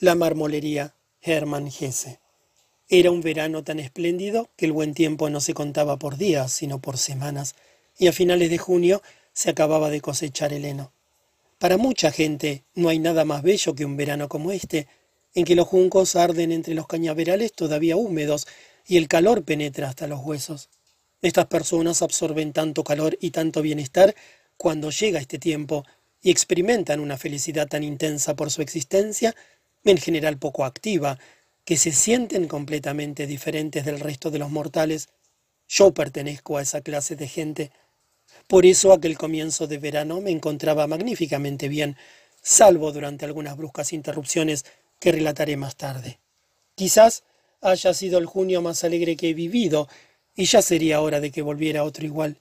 La marmolería Hermann Hesse. Era un verano tan espléndido que el buen tiempo no se contaba por días, sino por semanas, y a finales de junio se acababa de cosechar el heno. Para mucha gente no hay nada más bello que un verano como este, en que los juncos arden entre los cañaverales todavía húmedos y el calor penetra hasta los huesos. Estas personas absorben tanto calor y tanto bienestar cuando llega este tiempo y experimentan una felicidad tan intensa por su existencia en general poco activa, que se sienten completamente diferentes del resto de los mortales. Yo pertenezco a esa clase de gente. Por eso aquel comienzo de verano me encontraba magníficamente bien, salvo durante algunas bruscas interrupciones que relataré más tarde. Quizás haya sido el junio más alegre que he vivido, y ya sería hora de que volviera otro igual.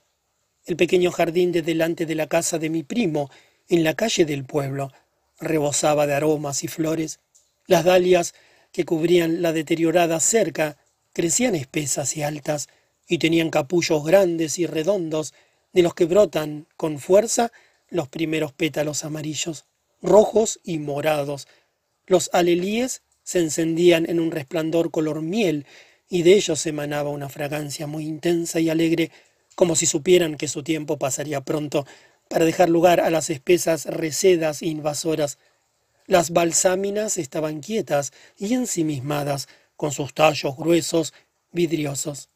El pequeño jardín de delante de la casa de mi primo, en la calle del pueblo, rebosaba de aromas y flores. Las dalias que cubrían la deteriorada cerca crecían espesas y altas, y tenían capullos grandes y redondos, de los que brotan con fuerza los primeros pétalos amarillos, rojos y morados. Los alelíes se encendían en un resplandor color miel, y de ellos emanaba una fragancia muy intensa y alegre, como si supieran que su tiempo pasaría pronto, para dejar lugar a las espesas resedas invasoras las balsáminas estaban quietas y ensimismadas, con sus tallos gruesos, vidriosos.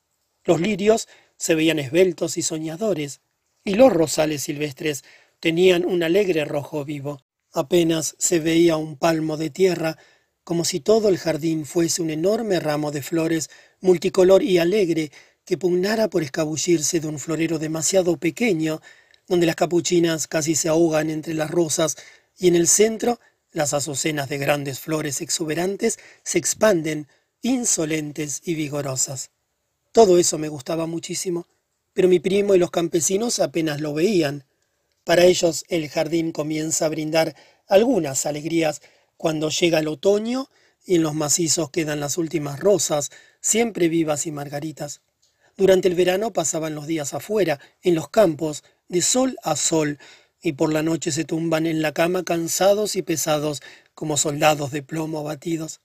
Los lirios se veían esbeltos y soñadores, y los rosales silvestres tenían un alegre rojo vivo. Apenas se veía un palmo de tierra, como si todo el jardín fuese un enorme ramo de flores multicolor y alegre que pugnara por escabullirse de un florero demasiado pequeño, donde las capuchinas casi se ahogan entre las rosas, y en el centro las azucenas de grandes flores exuberantes se expanden, insolentes y vigorosas. Todo eso me gustaba muchísimo, pero mi primo y los campesinos apenas lo veían. Para ellos el jardín comienza a brindar algunas alegrías cuando llega el otoño y en los macizos quedan las últimas rosas, siempre vivas y margaritas. Durante el verano pasaban los días afuera, en los campos, de sol a sol, y por la noche se tumban en la cama cansados y pesados como soldados de plomo abatidos.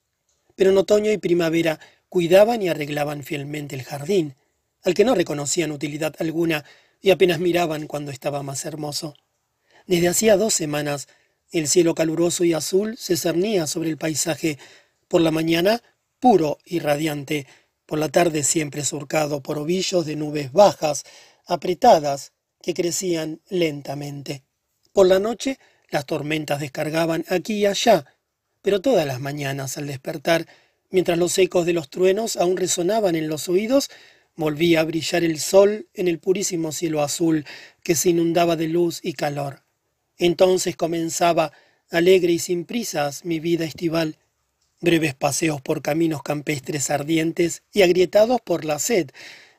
Pero en otoño y primavera cuidaban y arreglaban fielmente el jardín, al que no reconocían utilidad alguna y apenas miraban cuando estaba más hermoso. Desde hacía dos semanas el cielo caluroso y azul se cernía sobre el paisaje, por la mañana puro y radiante, por la tarde siempre surcado por ovillos de nubes bajas, apretadas, que crecían lentamente. Por la noche las tormentas descargaban aquí y allá, pero todas las mañanas al despertar, mientras los ecos de los truenos aún resonaban en los oídos, volvía a brillar el sol en el purísimo cielo azul que se inundaba de luz y calor. Entonces comenzaba, alegre y sin prisas, mi vida estival, breves paseos por caminos campestres ardientes y agrietados por la sed,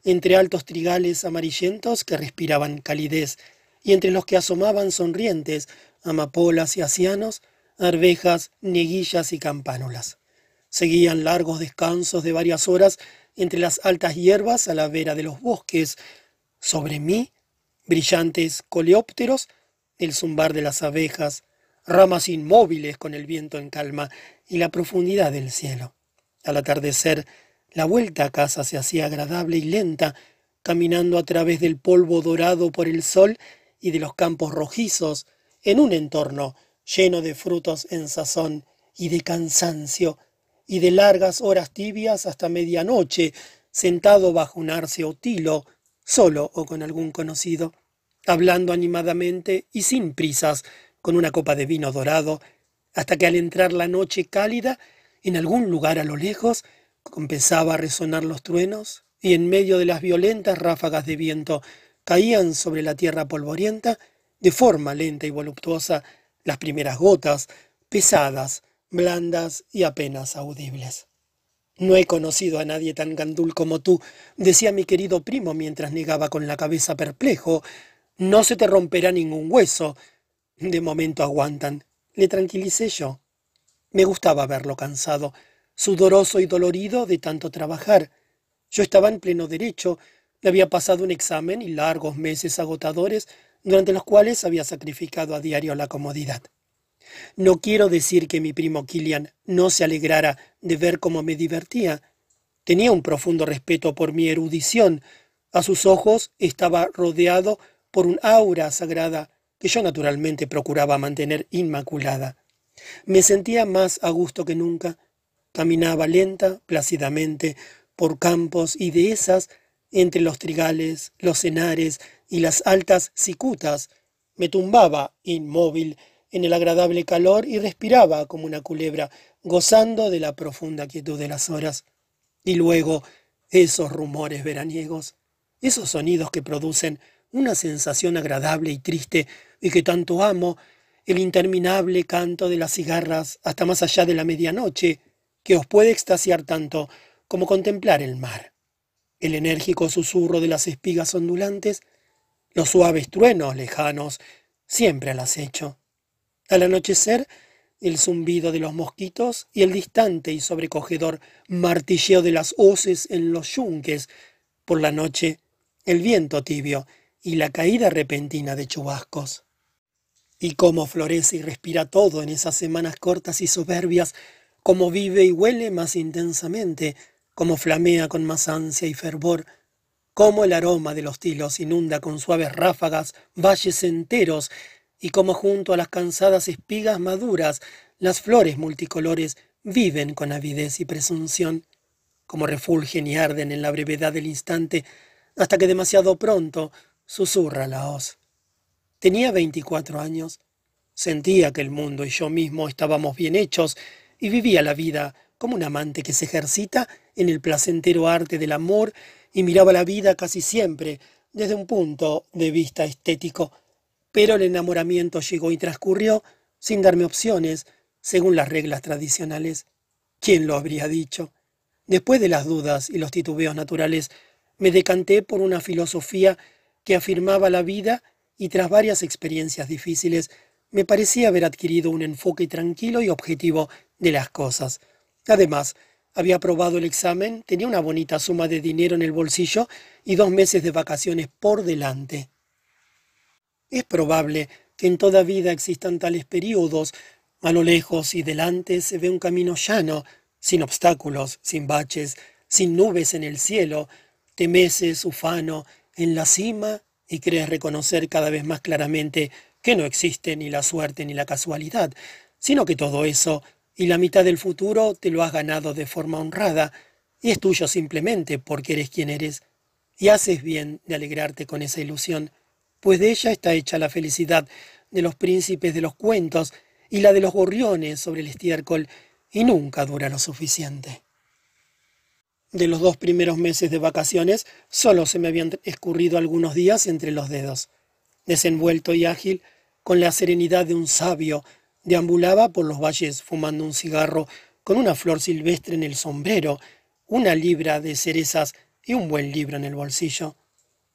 entre altos trigales amarillentos que respiraban calidez, y entre los que asomaban sonrientes amapolas y asianos, arvejas, neguillas y campánulas. Seguían largos descansos de varias horas entre las altas hierbas a la vera de los bosques. Sobre mí, brillantes coleópteros, el zumbar de las abejas, ramas inmóviles con el viento en calma y la profundidad del cielo. Al atardecer, la vuelta a casa se hacía agradable y lenta, caminando a través del polvo dorado por el sol y de los campos rojizos, en un entorno lleno de frutos en sazón y de cansancio, y de largas horas tibias hasta medianoche, sentado bajo un arce o tilo, solo o con algún conocido, hablando animadamente y sin prisas, con una copa de vino dorado, hasta que al entrar la noche cálida, en algún lugar a lo lejos, Compensaba a resonar los truenos, y en medio de las violentas ráfagas de viento caían sobre la tierra polvorienta, de forma lenta y voluptuosa, las primeras gotas, pesadas, blandas y apenas audibles. No he conocido a nadie tan gandul como tú, decía mi querido primo mientras negaba con la cabeza perplejo. No se te romperá ningún hueso. De momento aguantan. Le tranquilicé yo. Me gustaba verlo cansado sudoroso y dolorido de tanto trabajar. Yo estaba en pleno derecho, le había pasado un examen y largos meses agotadores durante los cuales había sacrificado a diario la comodidad. No quiero decir que mi primo Kilian no se alegrara de ver cómo me divertía. Tenía un profundo respeto por mi erudición. A sus ojos estaba rodeado por un aura sagrada que yo naturalmente procuraba mantener inmaculada. Me sentía más a gusto que nunca. Caminaba lenta, plácidamente, por campos y dehesas, entre los trigales, los enares y las altas cicutas. Me tumbaba, inmóvil, en el agradable calor y respiraba como una culebra, gozando de la profunda quietud de las horas. Y luego esos rumores veraniegos, esos sonidos que producen una sensación agradable y triste y que tanto amo, el interminable canto de las cigarras hasta más allá de la medianoche, que os puede extasiar tanto como contemplar el mar, el enérgico susurro de las espigas ondulantes, los suaves truenos lejanos, siempre al acecho, al anochecer, el zumbido de los mosquitos y el distante y sobrecogedor martilleo de las hoces en los yunques. Por la noche, el viento tibio y la caída repentina de chubascos. Y cómo florece y respira todo en esas semanas cortas y soberbias, cómo vive y huele más intensamente, cómo flamea con más ansia y fervor, cómo el aroma de los tilos inunda con suaves ráfagas valles enteros y como junto a las cansadas espigas maduras las flores multicolores viven con avidez y presunción, como refulgen y arden en la brevedad del instante, hasta que demasiado pronto susurra la hoz. Tenía veinticuatro años, sentía que el mundo y yo mismo estábamos bien hechos, y vivía la vida como un amante que se ejercita en el placentero arte del amor y miraba la vida casi siempre desde un punto de vista estético, pero el enamoramiento llegó y transcurrió sin darme opciones, según las reglas tradicionales. ¿Quién lo habría dicho? Después de las dudas y los titubeos naturales, me decanté por una filosofía que afirmaba la vida y tras varias experiencias difíciles me parecía haber adquirido un enfoque tranquilo y objetivo de las cosas. Además, había aprobado el examen, tenía una bonita suma de dinero en el bolsillo y dos meses de vacaciones por delante. Es probable que en toda vida existan tales periodos. A lo lejos y delante se ve un camino llano, sin obstáculos, sin baches, sin nubes en el cielo. Te meces, ufano, en la cima y crees reconocer cada vez más claramente que no existe ni la suerte ni la casualidad, sino que todo eso y la mitad del futuro te lo has ganado de forma honrada y es tuyo simplemente porque eres quien eres. Y haces bien de alegrarte con esa ilusión pues de ella está hecha la felicidad de los príncipes de los cuentos y la de los gorriones sobre el estiércol, y nunca dura lo suficiente. De los dos primeros meses de vacaciones, solo se me habían escurrido algunos días entre los dedos. Desenvuelto y ágil, con la serenidad de un sabio, deambulaba por los valles fumando un cigarro, con una flor silvestre en el sombrero, una libra de cerezas y un buen libro en el bolsillo.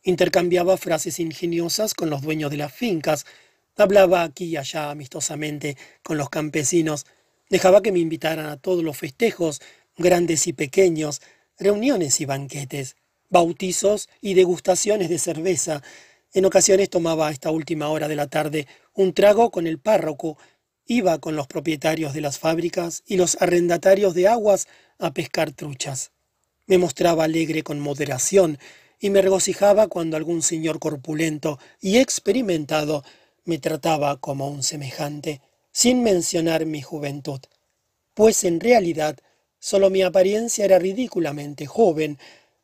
Intercambiaba frases ingeniosas con los dueños de las fincas, hablaba aquí y allá amistosamente con los campesinos, dejaba que me invitaran a todos los festejos, grandes y pequeños, reuniones y banquetes, bautizos y degustaciones de cerveza. En ocasiones tomaba a esta última hora de la tarde un trago con el párroco, iba con los propietarios de las fábricas y los arrendatarios de aguas a pescar truchas. Me mostraba alegre con moderación, y me regocijaba cuando algún señor corpulento y experimentado me trataba como un semejante, sin mencionar mi juventud, pues en realidad solo mi apariencia era ridículamente joven.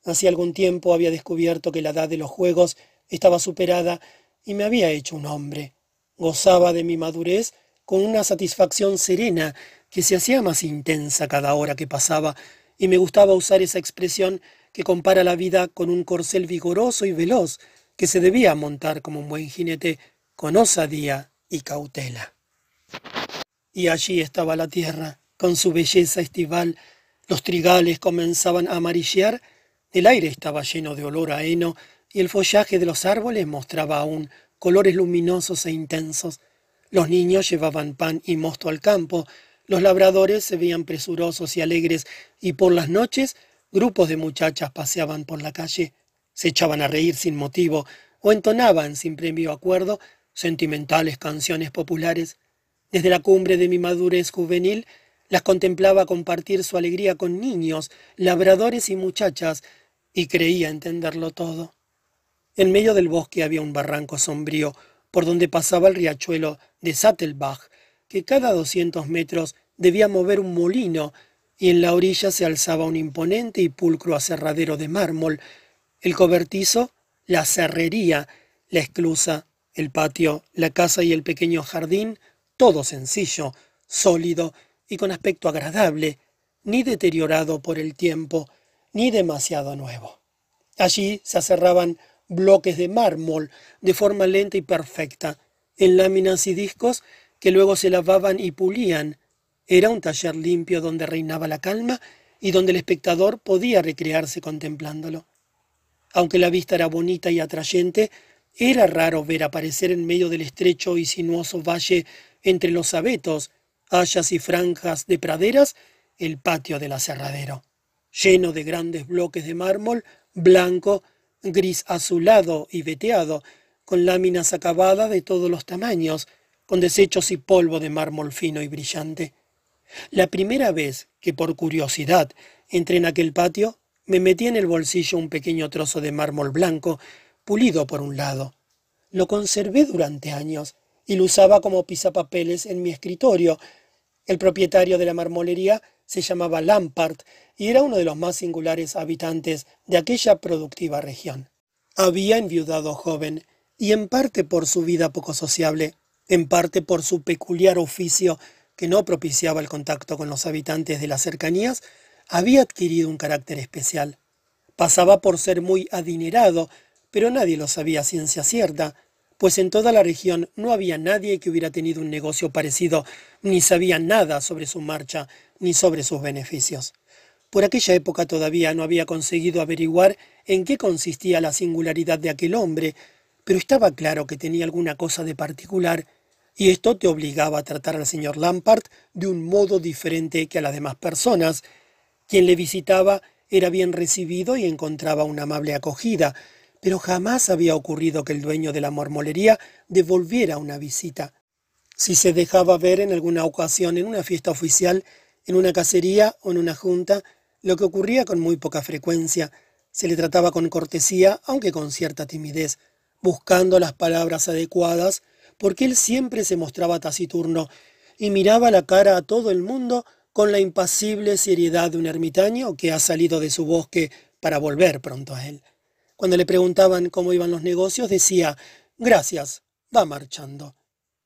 Hace algún tiempo había descubierto que la edad de los juegos estaba superada y me había hecho un hombre. Gozaba de mi madurez con una satisfacción serena que se hacía más intensa cada hora que pasaba, y me gustaba usar esa expresión que compara la vida con un corcel vigoroso y veloz que se debía montar como un buen jinete con osadía y cautela. Y allí estaba la tierra, con su belleza estival, los trigales comenzaban a amarillear, el aire estaba lleno de olor a heno y el follaje de los árboles mostraba aún colores luminosos e intensos. Los niños llevaban pan y mosto al campo, los labradores se veían presurosos y alegres, y por las noches Grupos de muchachas paseaban por la calle, se echaban a reír sin motivo o entonaban sin premio acuerdo sentimentales canciones populares. Desde la cumbre de mi madurez juvenil, las contemplaba compartir su alegría con niños, labradores y muchachas, y creía entenderlo todo. En medio del bosque había un barranco sombrío, por donde pasaba el riachuelo de Sattelbach, que cada doscientos metros debía mover un molino, y en la orilla se alzaba un imponente y pulcro aserradero de mármol, el cobertizo, la cerrería, la esclusa, el patio, la casa y el pequeño jardín, todo sencillo, sólido y con aspecto agradable, ni deteriorado por el tiempo, ni demasiado nuevo. Allí se aserraban bloques de mármol de forma lenta y perfecta, en láminas y discos que luego se lavaban y pulían. Era un taller limpio donde reinaba la calma y donde el espectador podía recrearse contemplándolo. Aunque la vista era bonita y atrayente, era raro ver aparecer en medio del estrecho y sinuoso valle entre los abetos, hayas y franjas de praderas, el patio del aserradero, lleno de grandes bloques de mármol blanco, gris azulado y veteado, con láminas acabadas de todos los tamaños, con desechos y polvo de mármol fino y brillante. La primera vez que por curiosidad entré en aquel patio, me metí en el bolsillo un pequeño trozo de mármol blanco, pulido por un lado. Lo conservé durante años y lo usaba como pisapapeles en mi escritorio. El propietario de la marmolería se llamaba Lampart y era uno de los más singulares habitantes de aquella productiva región. Había enviudado joven, y en parte por su vida poco sociable, en parte por su peculiar oficio que no propiciaba el contacto con los habitantes de las cercanías, había adquirido un carácter especial. Pasaba por ser muy adinerado, pero nadie lo sabía a ciencia cierta, pues en toda la región no había nadie que hubiera tenido un negocio parecido, ni sabía nada sobre su marcha, ni sobre sus beneficios. Por aquella época todavía no había conseguido averiguar en qué consistía la singularidad de aquel hombre, pero estaba claro que tenía alguna cosa de particular, y esto te obligaba a tratar al señor Lampart de un modo diferente que a las demás personas. Quien le visitaba era bien recibido y encontraba una amable acogida, pero jamás había ocurrido que el dueño de la mormolería devolviera una visita. Si se dejaba ver en alguna ocasión en una fiesta oficial, en una cacería o en una junta, lo que ocurría con muy poca frecuencia. Se le trataba con cortesía, aunque con cierta timidez, buscando las palabras adecuadas, porque él siempre se mostraba taciturno y miraba la cara a todo el mundo con la impasible seriedad de un ermitaño que ha salido de su bosque para volver pronto a él. Cuando le preguntaban cómo iban los negocios, decía, gracias, va marchando.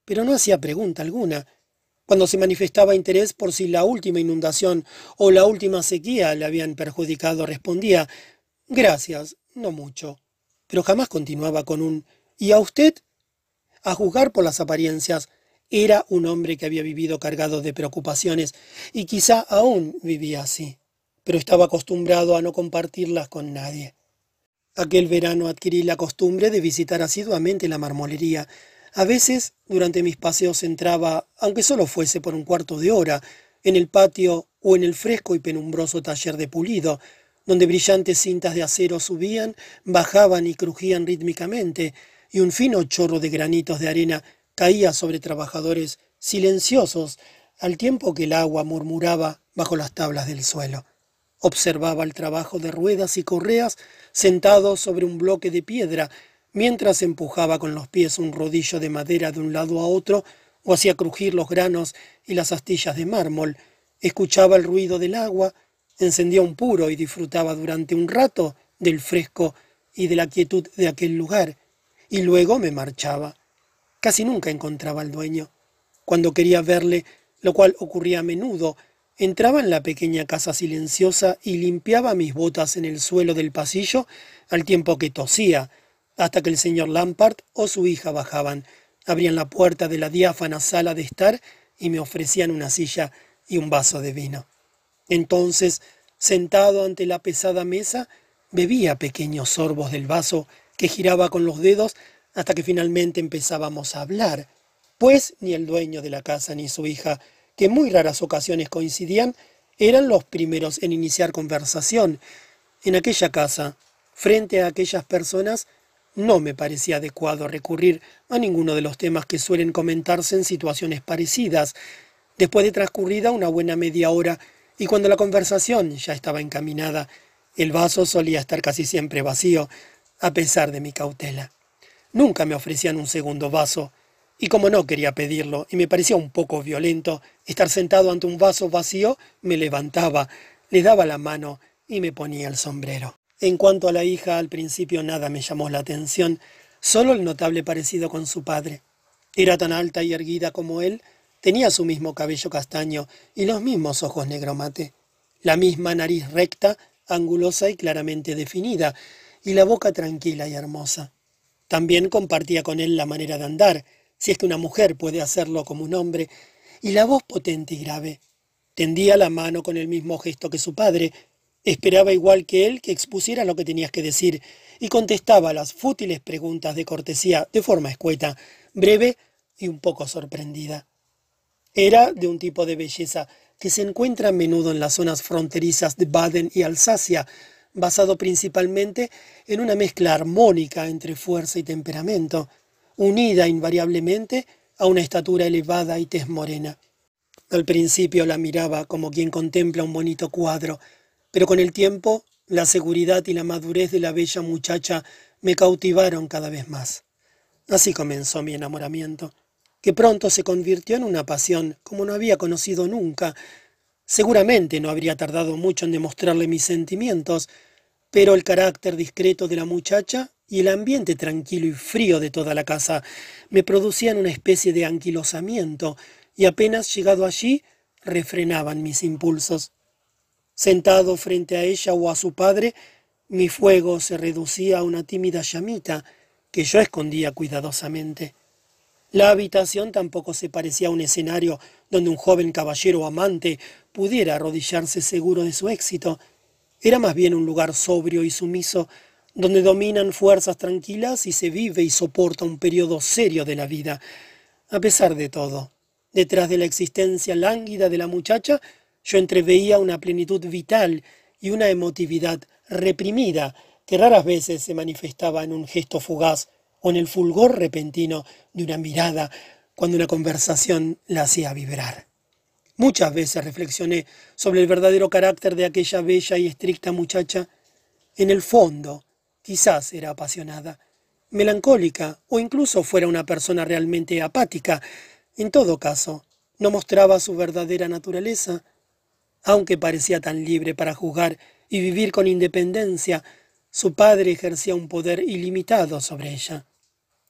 Pero no hacía pregunta alguna, cuando se manifestaba interés por si la última inundación o la última sequía le habían perjudicado, respondía Gracias, no mucho. Pero jamás continuaba con un ¿Y a usted? A juzgar por las apariencias, era un hombre que había vivido cargado de preocupaciones y quizá aún vivía así, pero estaba acostumbrado a no compartirlas con nadie. Aquel verano adquirí la costumbre de visitar asiduamente la marmolería, a veces, durante mis paseos entraba, aunque solo fuese por un cuarto de hora, en el patio o en el fresco y penumbroso taller de pulido, donde brillantes cintas de acero subían, bajaban y crujían rítmicamente, y un fino chorro de granitos de arena caía sobre trabajadores silenciosos, al tiempo que el agua murmuraba bajo las tablas del suelo. Observaba el trabajo de ruedas y correas sentados sobre un bloque de piedra mientras empujaba con los pies un rodillo de madera de un lado a otro o hacía crujir los granos y las astillas de mármol, escuchaba el ruido del agua, encendía un puro y disfrutaba durante un rato del fresco y de la quietud de aquel lugar, y luego me marchaba. Casi nunca encontraba al dueño. Cuando quería verle, lo cual ocurría a menudo, entraba en la pequeña casa silenciosa y limpiaba mis botas en el suelo del pasillo al tiempo que tosía, hasta que el señor Lampart o su hija bajaban, abrían la puerta de la diáfana sala de estar y me ofrecían una silla y un vaso de vino. Entonces, sentado ante la pesada mesa, bebía pequeños sorbos del vaso que giraba con los dedos hasta que finalmente empezábamos a hablar, pues ni el dueño de la casa ni su hija, que en muy raras ocasiones coincidían, eran los primeros en iniciar conversación. En aquella casa, frente a aquellas personas, No me parecía adecuado recurrir a ninguno de los temas que suelen comentarse en situaciones parecidas. Después de transcurrida una buena media hora y cuando la conversación ya estaba encaminada, el vaso solía estar casi siempre vacío, a pesar de mi cautela. Nunca me ofrecían un segundo vaso, y como no quería pedirlo y me parecía un poco violento estar sentado ante un vaso vacío, me levantaba, le daba la mano y me ponía el sombrero. En cuanto a la hija, al principio nada me llamó la atención, solo el notable parecido con su padre. Era tan alta y erguida como él, tenía su mismo cabello castaño y los mismos ojos negro mate, la misma nariz recta, angulosa y claramente definida, y la boca tranquila y hermosa. También compartía con él la manera de andar, si es que una mujer puede hacerlo como un hombre, y la voz potente y grave. Tendía la mano con el mismo gesto que su padre, Esperaba igual que él que expusiera lo que tenías que decir y contestaba las fútiles preguntas de cortesía de forma escueta, breve y un poco sorprendida. Era de un tipo de belleza que se encuentra a menudo en las zonas fronterizas de Baden y Alsacia, basado principalmente en una mezcla armónica entre fuerza y temperamento, unida invariablemente a una estatura elevada y tez morena. Al principio la miraba como quien contempla un bonito cuadro, pero con el tiempo, la seguridad y la madurez de la bella muchacha me cautivaron cada vez más. Así comenzó mi enamoramiento, que pronto se convirtió en una pasión como no había conocido nunca. Seguramente no habría tardado mucho en demostrarle mis sentimientos, pero el carácter discreto de la muchacha y el ambiente tranquilo y frío de toda la casa me producían una especie de anquilosamiento, y apenas llegado allí refrenaban mis impulsos. Sentado frente a ella o a su padre, mi fuego se reducía a una tímida llamita que yo escondía cuidadosamente. La habitación tampoco se parecía a un escenario donde un joven caballero amante pudiera arrodillarse seguro de su éxito. Era más bien un lugar sobrio y sumiso, donde dominan fuerzas tranquilas y se vive y soporta un periodo serio de la vida. A pesar de todo, detrás de la existencia lánguida de la muchacha yo entreveía una plenitud vital y una emotividad reprimida que raras veces se manifestaba en un gesto fugaz o en el fulgor repentino de una mirada cuando una conversación la hacía vibrar. Muchas veces reflexioné sobre el verdadero carácter de aquella bella y estricta muchacha. En el fondo, quizás era apasionada, melancólica o incluso fuera una persona realmente apática. En todo caso, no mostraba su verdadera naturaleza, aunque parecía tan libre para juzgar y vivir con independencia, su padre ejercía un poder ilimitado sobre ella.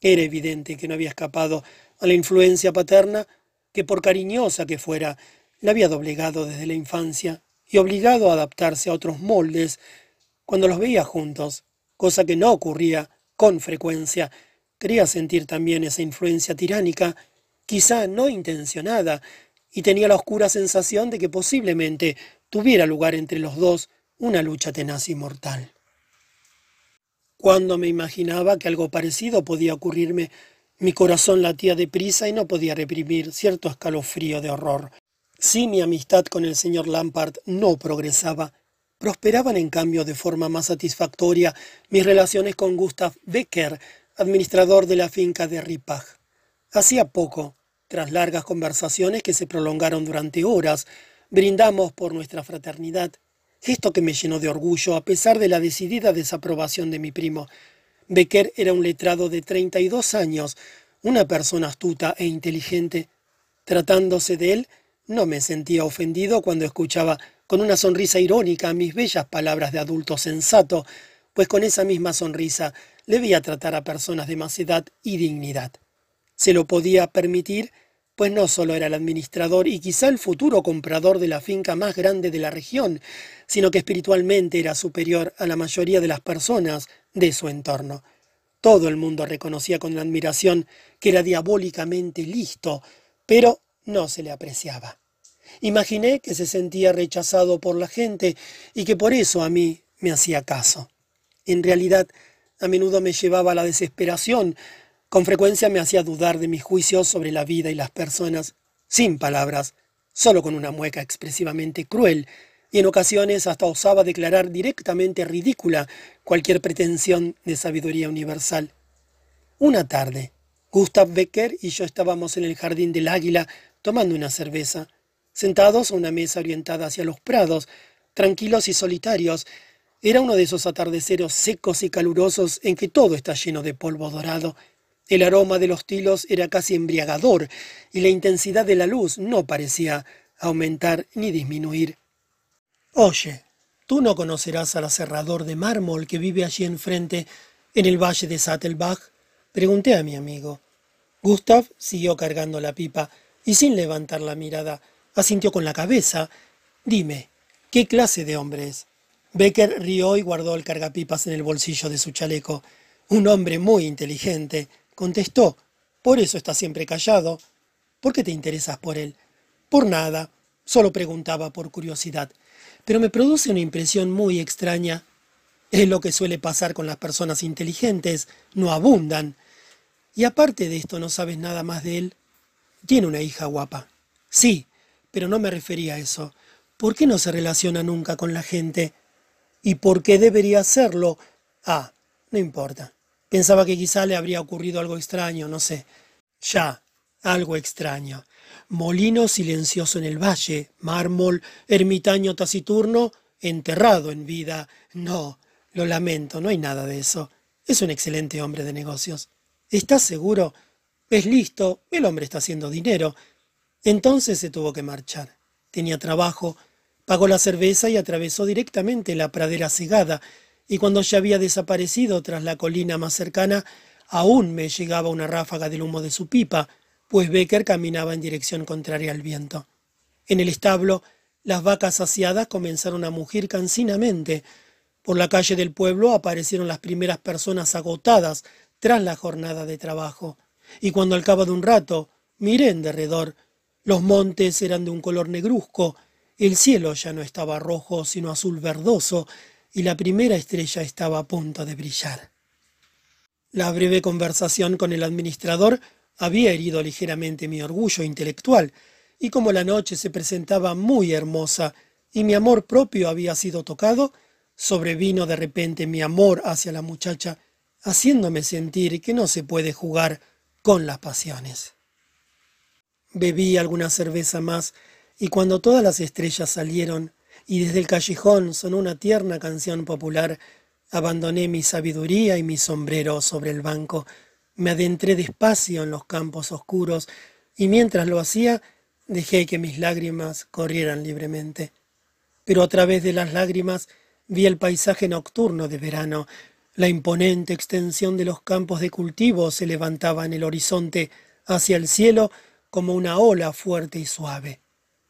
Era evidente que no había escapado a la influencia paterna, que por cariñosa que fuera, la había doblegado desde la infancia y obligado a adaptarse a otros moldes cuando los veía juntos, cosa que no ocurría con frecuencia. Quería sentir también esa influencia tiránica, quizá no intencionada, y tenía la oscura sensación de que posiblemente tuviera lugar entre los dos una lucha tenaz y mortal. Cuando me imaginaba que algo parecido podía ocurrirme, mi corazón latía deprisa y no podía reprimir cierto escalofrío de horror. Si mi amistad con el señor Lampard no progresaba, prosperaban en cambio de forma más satisfactoria mis relaciones con Gustav Becker, administrador de la finca de Ripach. Hacía poco tras largas conversaciones que se prolongaron durante horas, brindamos por nuestra fraternidad, gesto que me llenó de orgullo a pesar de la decidida desaprobación de mi primo. Becker era un letrado de treinta y dos años, una persona astuta e inteligente. Tratándose de él, no me sentía ofendido cuando escuchaba con una sonrisa irónica mis bellas palabras de adulto sensato, pues con esa misma sonrisa le veía tratar a personas de más edad y dignidad se lo podía permitir, pues no solo era el administrador y quizá el futuro comprador de la finca más grande de la región, sino que espiritualmente era superior a la mayoría de las personas de su entorno. Todo el mundo reconocía con admiración que era diabólicamente listo, pero no se le apreciaba. Imaginé que se sentía rechazado por la gente y que por eso a mí me hacía caso. En realidad, a menudo me llevaba a la desesperación, con frecuencia me hacía dudar de mis juicios sobre la vida y las personas, sin palabras, solo con una mueca expresivamente cruel, y en ocasiones hasta osaba declarar directamente ridícula cualquier pretensión de sabiduría universal. Una tarde, Gustav Becker y yo estábamos en el jardín del Águila tomando una cerveza, sentados a una mesa orientada hacia los prados, tranquilos y solitarios. Era uno de esos atardeceros secos y calurosos en que todo está lleno de polvo dorado. El aroma de los tilos era casi embriagador y la intensidad de la luz no parecía aumentar ni disminuir. Oye, tú no conocerás al aserrador de mármol que vive allí enfrente, en el valle de Sattelbach. Pregunté a mi amigo. Gustav siguió cargando la pipa y sin levantar la mirada asintió con la cabeza. Dime, ¿qué clase de hombre es? Becker rió y guardó el cargapipas en el bolsillo de su chaleco. Un hombre muy inteligente, contestó. Por eso está siempre callado. ¿Por qué te interesas por él? Por nada. Solo preguntaba por curiosidad. Pero me produce una impresión muy extraña. Es lo que suele pasar con las personas inteligentes. No abundan. Y aparte de esto, ¿no sabes nada más de él? Tiene una hija guapa. Sí, pero no me refería a eso. ¿Por qué no se relaciona nunca con la gente? ¿Y por qué debería hacerlo? Ah, no importa. Pensaba que quizá le habría ocurrido algo extraño, no sé. Ya, algo extraño. Molino silencioso en el valle, mármol, ermitaño taciturno, enterrado en vida. No, lo lamento, no hay nada de eso. Es un excelente hombre de negocios. ¿Estás seguro? Es listo, el hombre está haciendo dinero. Entonces se tuvo que marchar. Tenía trabajo, pagó la cerveza y atravesó directamente la pradera cegada, y cuando ya había desaparecido tras la colina más cercana, aún me llegaba una ráfaga del humo de su pipa, pues Becker caminaba en dirección contraria al viento. En el establo, las vacas saciadas comenzaron a mugir cansinamente. Por la calle del pueblo aparecieron las primeras personas agotadas tras la jornada de trabajo, y cuando al cabo de un rato miré en derredor, los montes eran de un color negruzco, el cielo ya no estaba rojo sino azul verdoso, y la primera estrella estaba a punto de brillar. La breve conversación con el administrador había herido ligeramente mi orgullo intelectual, y como la noche se presentaba muy hermosa y mi amor propio había sido tocado, sobrevino de repente mi amor hacia la muchacha haciéndome sentir que no se puede jugar con las pasiones. Bebí alguna cerveza más y cuando todas las estrellas salieron y desde el callejón sonó una tierna canción popular, abandoné mi sabiduría y mi sombrero sobre el banco, me adentré despacio en los campos oscuros y mientras lo hacía dejé que mis lágrimas corrieran libremente. Pero a través de las lágrimas vi el paisaje nocturno de verano, la imponente extensión de los campos de cultivo se levantaba en el horizonte hacia el cielo como una ola fuerte y suave.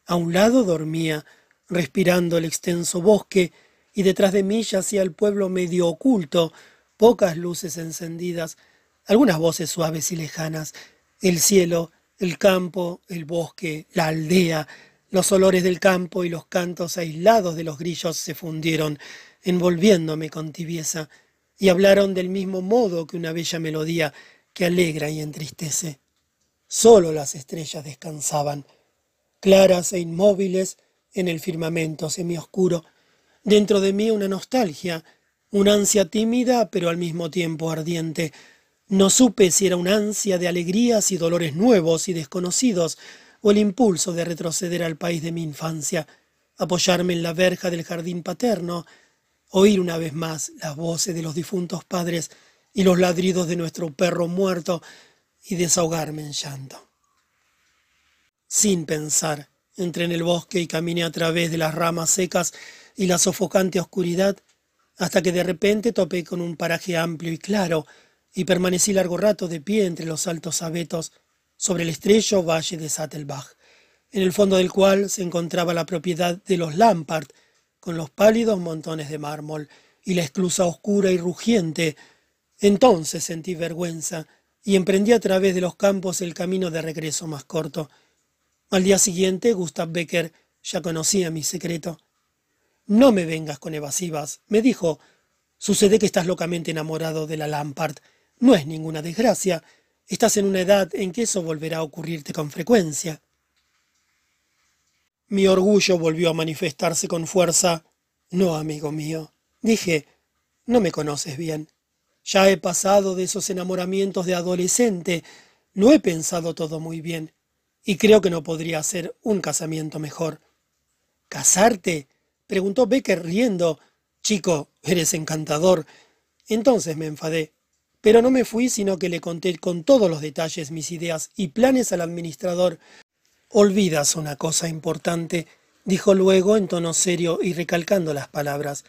A un lado dormía, respirando el extenso bosque, y detrás de mí yacía el pueblo medio oculto, pocas luces encendidas, algunas voces suaves y lejanas, el cielo, el campo, el bosque, la aldea, los olores del campo y los cantos aislados de los grillos se fundieron, envolviéndome con tibieza y hablaron del mismo modo que una bella melodía que alegra y entristece. Solo las estrellas descansaban, claras e inmóviles en el firmamento semioscuro. Dentro de mí una nostalgia, una ansia tímida pero al mismo tiempo ardiente. No supe si era una ansia de alegrías y dolores nuevos y desconocidos, o el impulso de retroceder al país de mi infancia, apoyarme en la verja del jardín paterno, oír una vez más las voces de los difuntos padres y los ladridos de nuestro perro muerto y desahogarme en llanto. Sin pensar, entré en el bosque y caminé a través de las ramas secas y la sofocante oscuridad, hasta que de repente topé con un paraje amplio y claro, y permanecí largo rato de pie entre los altos abetos sobre el estrecho valle de Sattelbach, en el fondo del cual se encontraba la propiedad de los Lampard, con los pálidos montones de mármol y la esclusa oscura y rugiente. Entonces sentí vergüenza y emprendí a través de los campos el camino de regreso más corto. Al día siguiente, Gustav Becker ya conocía mi secreto. No me vengas con evasivas, me dijo. Sucede que estás locamente enamorado de la Lampard. No es ninguna desgracia. Estás en una edad en que eso volverá a ocurrirte con frecuencia. Mi orgullo volvió a manifestarse con fuerza. No, amigo mío. Dije, no me conoces bien. Ya he pasado de esos enamoramientos de adolescente. Lo he pensado todo muy bien. Y creo que no podría ser un casamiento mejor. ¿Casarte? preguntó Becker riendo. Chico, eres encantador. Entonces me enfadé. Pero no me fui, sino que le conté con todos los detalles mis ideas y planes al administrador. Olvidas una cosa importante, dijo luego en tono serio y recalcando las palabras.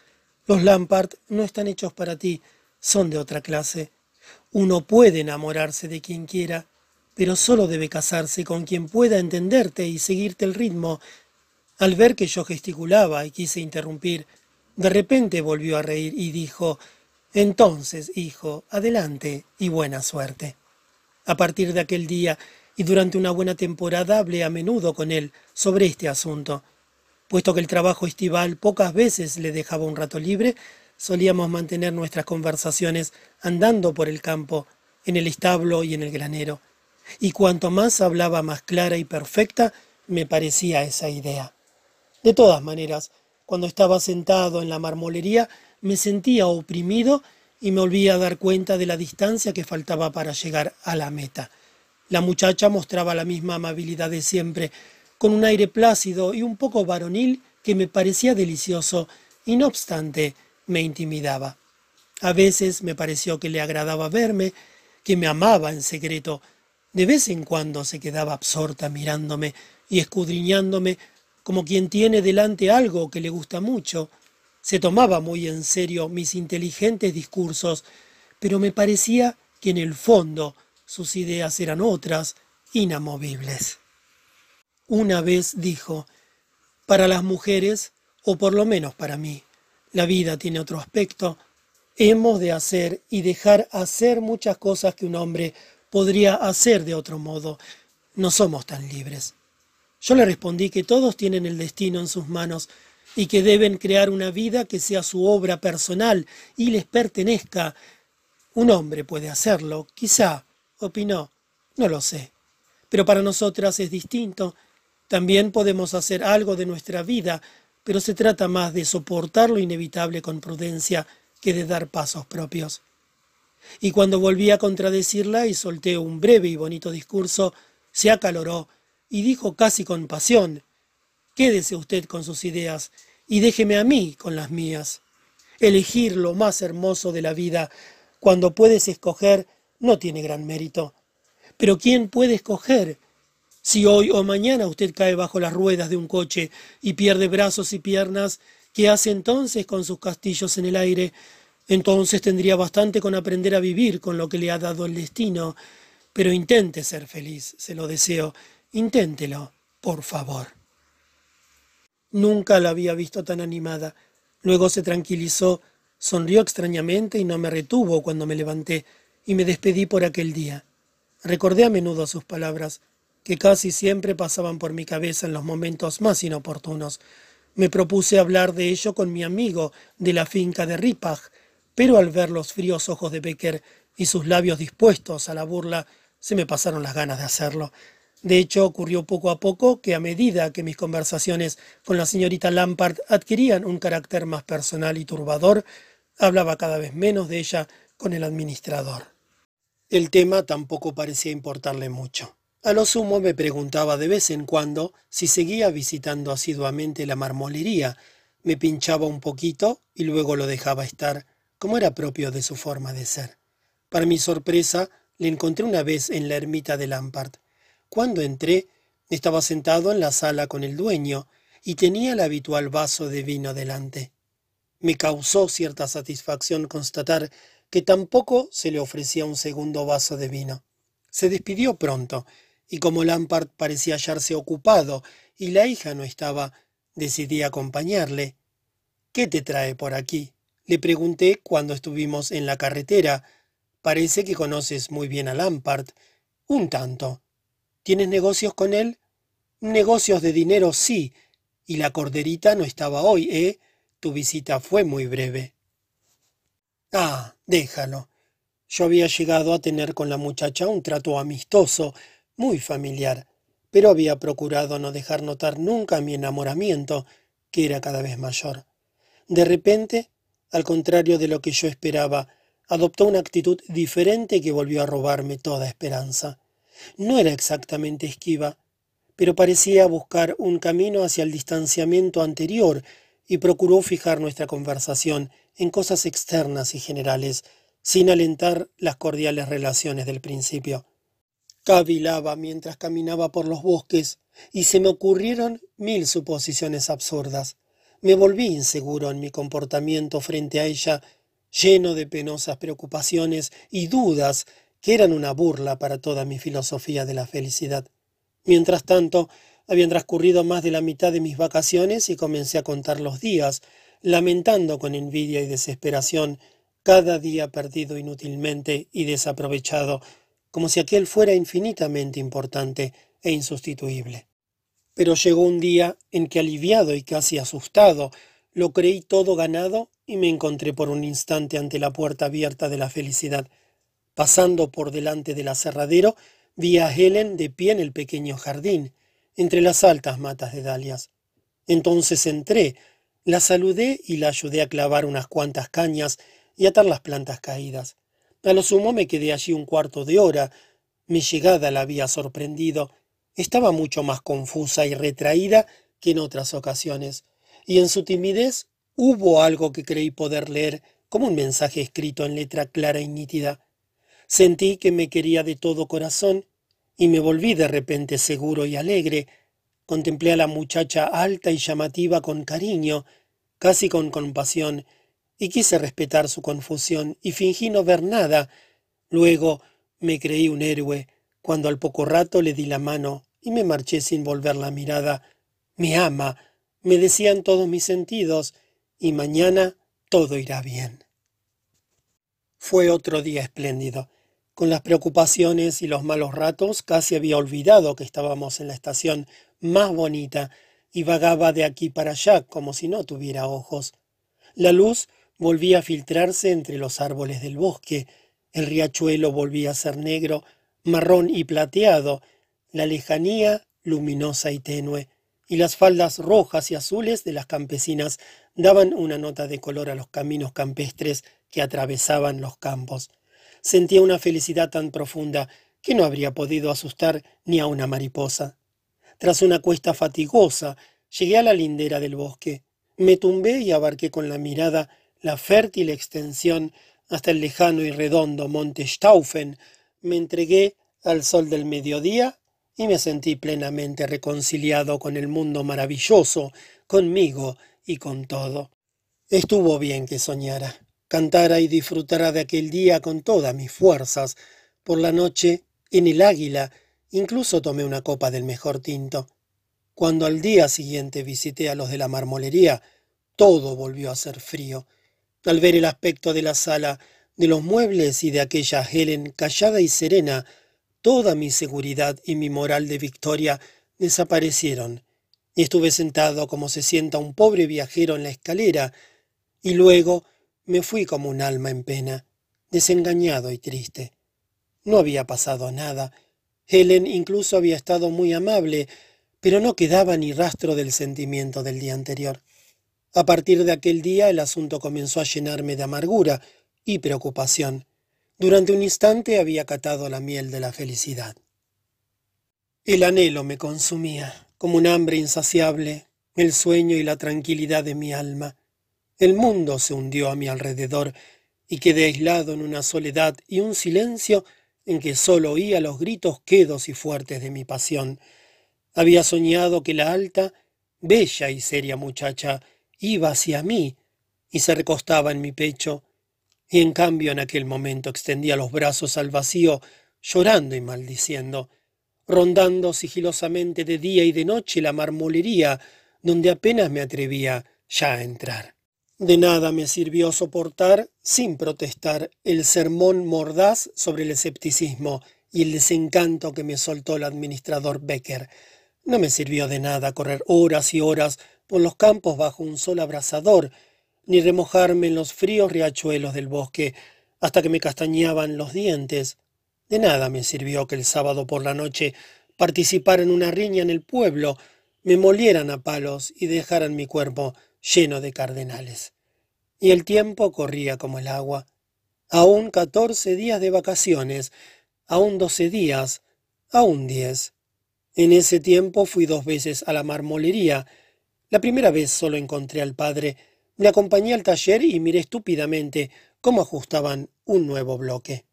Los Lampard no están hechos para ti, son de otra clase. Uno puede enamorarse de quien quiera, pero solo debe casarse con quien pueda entenderte y seguirte el ritmo. Al ver que yo gesticulaba y quise interrumpir, de repente volvió a reír y dijo entonces, hijo, adelante y buena suerte. A partir de aquel día y durante una buena temporada hablé a menudo con él sobre este asunto. Puesto que el trabajo estival pocas veces le dejaba un rato libre, solíamos mantener nuestras conversaciones andando por el campo, en el establo y en el granero. Y cuanto más hablaba más clara y perfecta, me parecía esa idea. De todas maneras, cuando estaba sentado en la marmolería, me sentía oprimido y me volví a dar cuenta de la distancia que faltaba para llegar a la meta. La muchacha mostraba la misma amabilidad de siempre, con un aire plácido y un poco varonil que me parecía delicioso y no obstante me intimidaba. A veces me pareció que le agradaba verme, que me amaba en secreto. De vez en cuando se quedaba absorta mirándome y escudriñándome como quien tiene delante algo que le gusta mucho, se tomaba muy en serio mis inteligentes discursos, pero me parecía que en el fondo sus ideas eran otras, inamovibles. Una vez dijo, para las mujeres, o por lo menos para mí, la vida tiene otro aspecto, hemos de hacer y dejar hacer muchas cosas que un hombre podría hacer de otro modo. No somos tan libres. Yo le respondí que todos tienen el destino en sus manos, y que deben crear una vida que sea su obra personal y les pertenezca. Un hombre puede hacerlo, quizá, opinó, no lo sé. Pero para nosotras es distinto. También podemos hacer algo de nuestra vida, pero se trata más de soportar lo inevitable con prudencia que de dar pasos propios. Y cuando volví a contradecirla y solté un breve y bonito discurso, se acaloró y dijo casi con pasión Quédese usted con sus ideas y déjeme a mí con las mías. Elegir lo más hermoso de la vida cuando puedes escoger no tiene gran mérito. Pero ¿quién puede escoger? Si hoy o mañana usted cae bajo las ruedas de un coche y pierde brazos y piernas, ¿qué hace entonces con sus castillos en el aire? Entonces tendría bastante con aprender a vivir con lo que le ha dado el destino. Pero intente ser feliz, se lo deseo. Inténtelo, por favor. Nunca la había visto tan animada. Luego se tranquilizó, sonrió extrañamente y no me retuvo cuando me levanté y me despedí por aquel día. Recordé a menudo sus palabras, que casi siempre pasaban por mi cabeza en los momentos más inoportunos. Me propuse hablar de ello con mi amigo de la finca de Ripach, pero al ver los fríos ojos de Becker y sus labios dispuestos a la burla, se me pasaron las ganas de hacerlo. De hecho, ocurrió poco a poco que a medida que mis conversaciones con la señorita Lampard adquirían un carácter más personal y turbador, hablaba cada vez menos de ella con el administrador. El tema tampoco parecía importarle mucho. A lo sumo me preguntaba de vez en cuando si seguía visitando asiduamente la marmolería. Me pinchaba un poquito y luego lo dejaba estar, como era propio de su forma de ser. Para mi sorpresa, le encontré una vez en la ermita de Lampard. Cuando entré, estaba sentado en la sala con el dueño y tenía el habitual vaso de vino delante. Me causó cierta satisfacción constatar que tampoco se le ofrecía un segundo vaso de vino. Se despidió pronto, y como Lampard parecía hallarse ocupado y la hija no estaba, decidí acompañarle. ¿Qué te trae por aquí? Le pregunté cuando estuvimos en la carretera. Parece que conoces muy bien a Lampard. Un tanto. ¿Tienes negocios con él? Negocios de dinero, sí. Y la corderita no estaba hoy, ¿eh? Tu visita fue muy breve. Ah, déjalo. Yo había llegado a tener con la muchacha un trato amistoso, muy familiar, pero había procurado no dejar notar nunca mi enamoramiento, que era cada vez mayor. De repente, al contrario de lo que yo esperaba, adoptó una actitud diferente que volvió a robarme toda esperanza. No era exactamente esquiva, pero parecía buscar un camino hacia el distanciamiento anterior y procuró fijar nuestra conversación en cosas externas y generales, sin alentar las cordiales relaciones del principio. Cavilaba mientras caminaba por los bosques y se me ocurrieron mil suposiciones absurdas. Me volví inseguro en mi comportamiento frente a ella, lleno de penosas preocupaciones y dudas que eran una burla para toda mi filosofía de la felicidad. Mientras tanto, habían transcurrido más de la mitad de mis vacaciones y comencé a contar los días, lamentando con envidia y desesperación cada día perdido inútilmente y desaprovechado, como si aquel fuera infinitamente importante e insustituible. Pero llegó un día en que aliviado y casi asustado, lo creí todo ganado y me encontré por un instante ante la puerta abierta de la felicidad. Pasando por delante del aserradero, vi a Helen de pie en el pequeño jardín, entre las altas matas de dalias. Entonces entré, la saludé y la ayudé a clavar unas cuantas cañas y atar las plantas caídas. A lo sumo me quedé allí un cuarto de hora. Mi llegada la había sorprendido. Estaba mucho más confusa y retraída que en otras ocasiones, y en su timidez hubo algo que creí poder leer como un mensaje escrito en letra clara y nítida. Sentí que me quería de todo corazón y me volví de repente seguro y alegre. Contemplé a la muchacha alta y llamativa con cariño, casi con compasión, y quise respetar su confusión y fingí no ver nada. Luego me creí un héroe cuando al poco rato le di la mano y me marché sin volver la mirada. Me ama, me decían todos mis sentidos, y mañana todo irá bien. Fue otro día espléndido. Con las preocupaciones y los malos ratos casi había olvidado que estábamos en la estación más bonita y vagaba de aquí para allá como si no tuviera ojos. La luz volvía a filtrarse entre los árboles del bosque, el riachuelo volvía a ser negro, marrón y plateado, la lejanía luminosa y tenue, y las faldas rojas y azules de las campesinas daban una nota de color a los caminos campestres que atravesaban los campos. Sentía una felicidad tan profunda que no habría podido asustar ni a una mariposa. Tras una cuesta fatigosa, llegué a la lindera del bosque. Me tumbé y abarqué con la mirada la fértil extensión hasta el lejano y redondo monte Staufen, me entregué al sol del mediodía y me sentí plenamente reconciliado con el mundo maravilloso, conmigo y con todo. Estuvo bien que soñara, cantara y disfrutara de aquel día con todas mis fuerzas. Por la noche, en el águila, incluso tomé una copa del mejor tinto. Cuando al día siguiente visité a los de la marmolería, todo volvió a ser frío. Al ver el aspecto de la sala, de los muebles y de aquella Helen callada y serena, toda mi seguridad y mi moral de victoria desaparecieron, y estuve sentado como se sienta un pobre viajero en la escalera, y luego me fui como un alma en pena, desengañado y triste. No había pasado nada. Helen incluso había estado muy amable, pero no quedaba ni rastro del sentimiento del día anterior. A partir de aquel día el asunto comenzó a llenarme de amargura y preocupación. Durante un instante había catado la miel de la felicidad. El anhelo me consumía, como un hambre insaciable, el sueño y la tranquilidad de mi alma. El mundo se hundió a mi alrededor y quedé aislado en una soledad y un silencio en que sólo oía los gritos quedos y fuertes de mi pasión. Había soñado que la alta, bella y seria muchacha iba hacia mí y se recostaba en mi pecho, y en cambio en aquel momento extendía los brazos al vacío, llorando y maldiciendo, rondando sigilosamente de día y de noche la marmolería, donde apenas me atrevía ya a entrar. De nada me sirvió soportar, sin protestar, el sermón mordaz sobre el escepticismo y el desencanto que me soltó el administrador Becker. No me sirvió de nada correr horas y horas por los campos bajo un sol abrasador, ni remojarme en los fríos riachuelos del bosque hasta que me castañaban los dientes. De nada me sirvió que el sábado por la noche participar en una riña en el pueblo, me molieran a palos y dejaran mi cuerpo lleno de cardenales. Y el tiempo corría como el agua. Aún catorce días de vacaciones, aún doce días, aún diez. En ese tiempo fui dos veces a la marmolería. La primera vez solo encontré al padre. Le acompañé al taller y miré estúpidamente cómo ajustaban un nuevo bloque.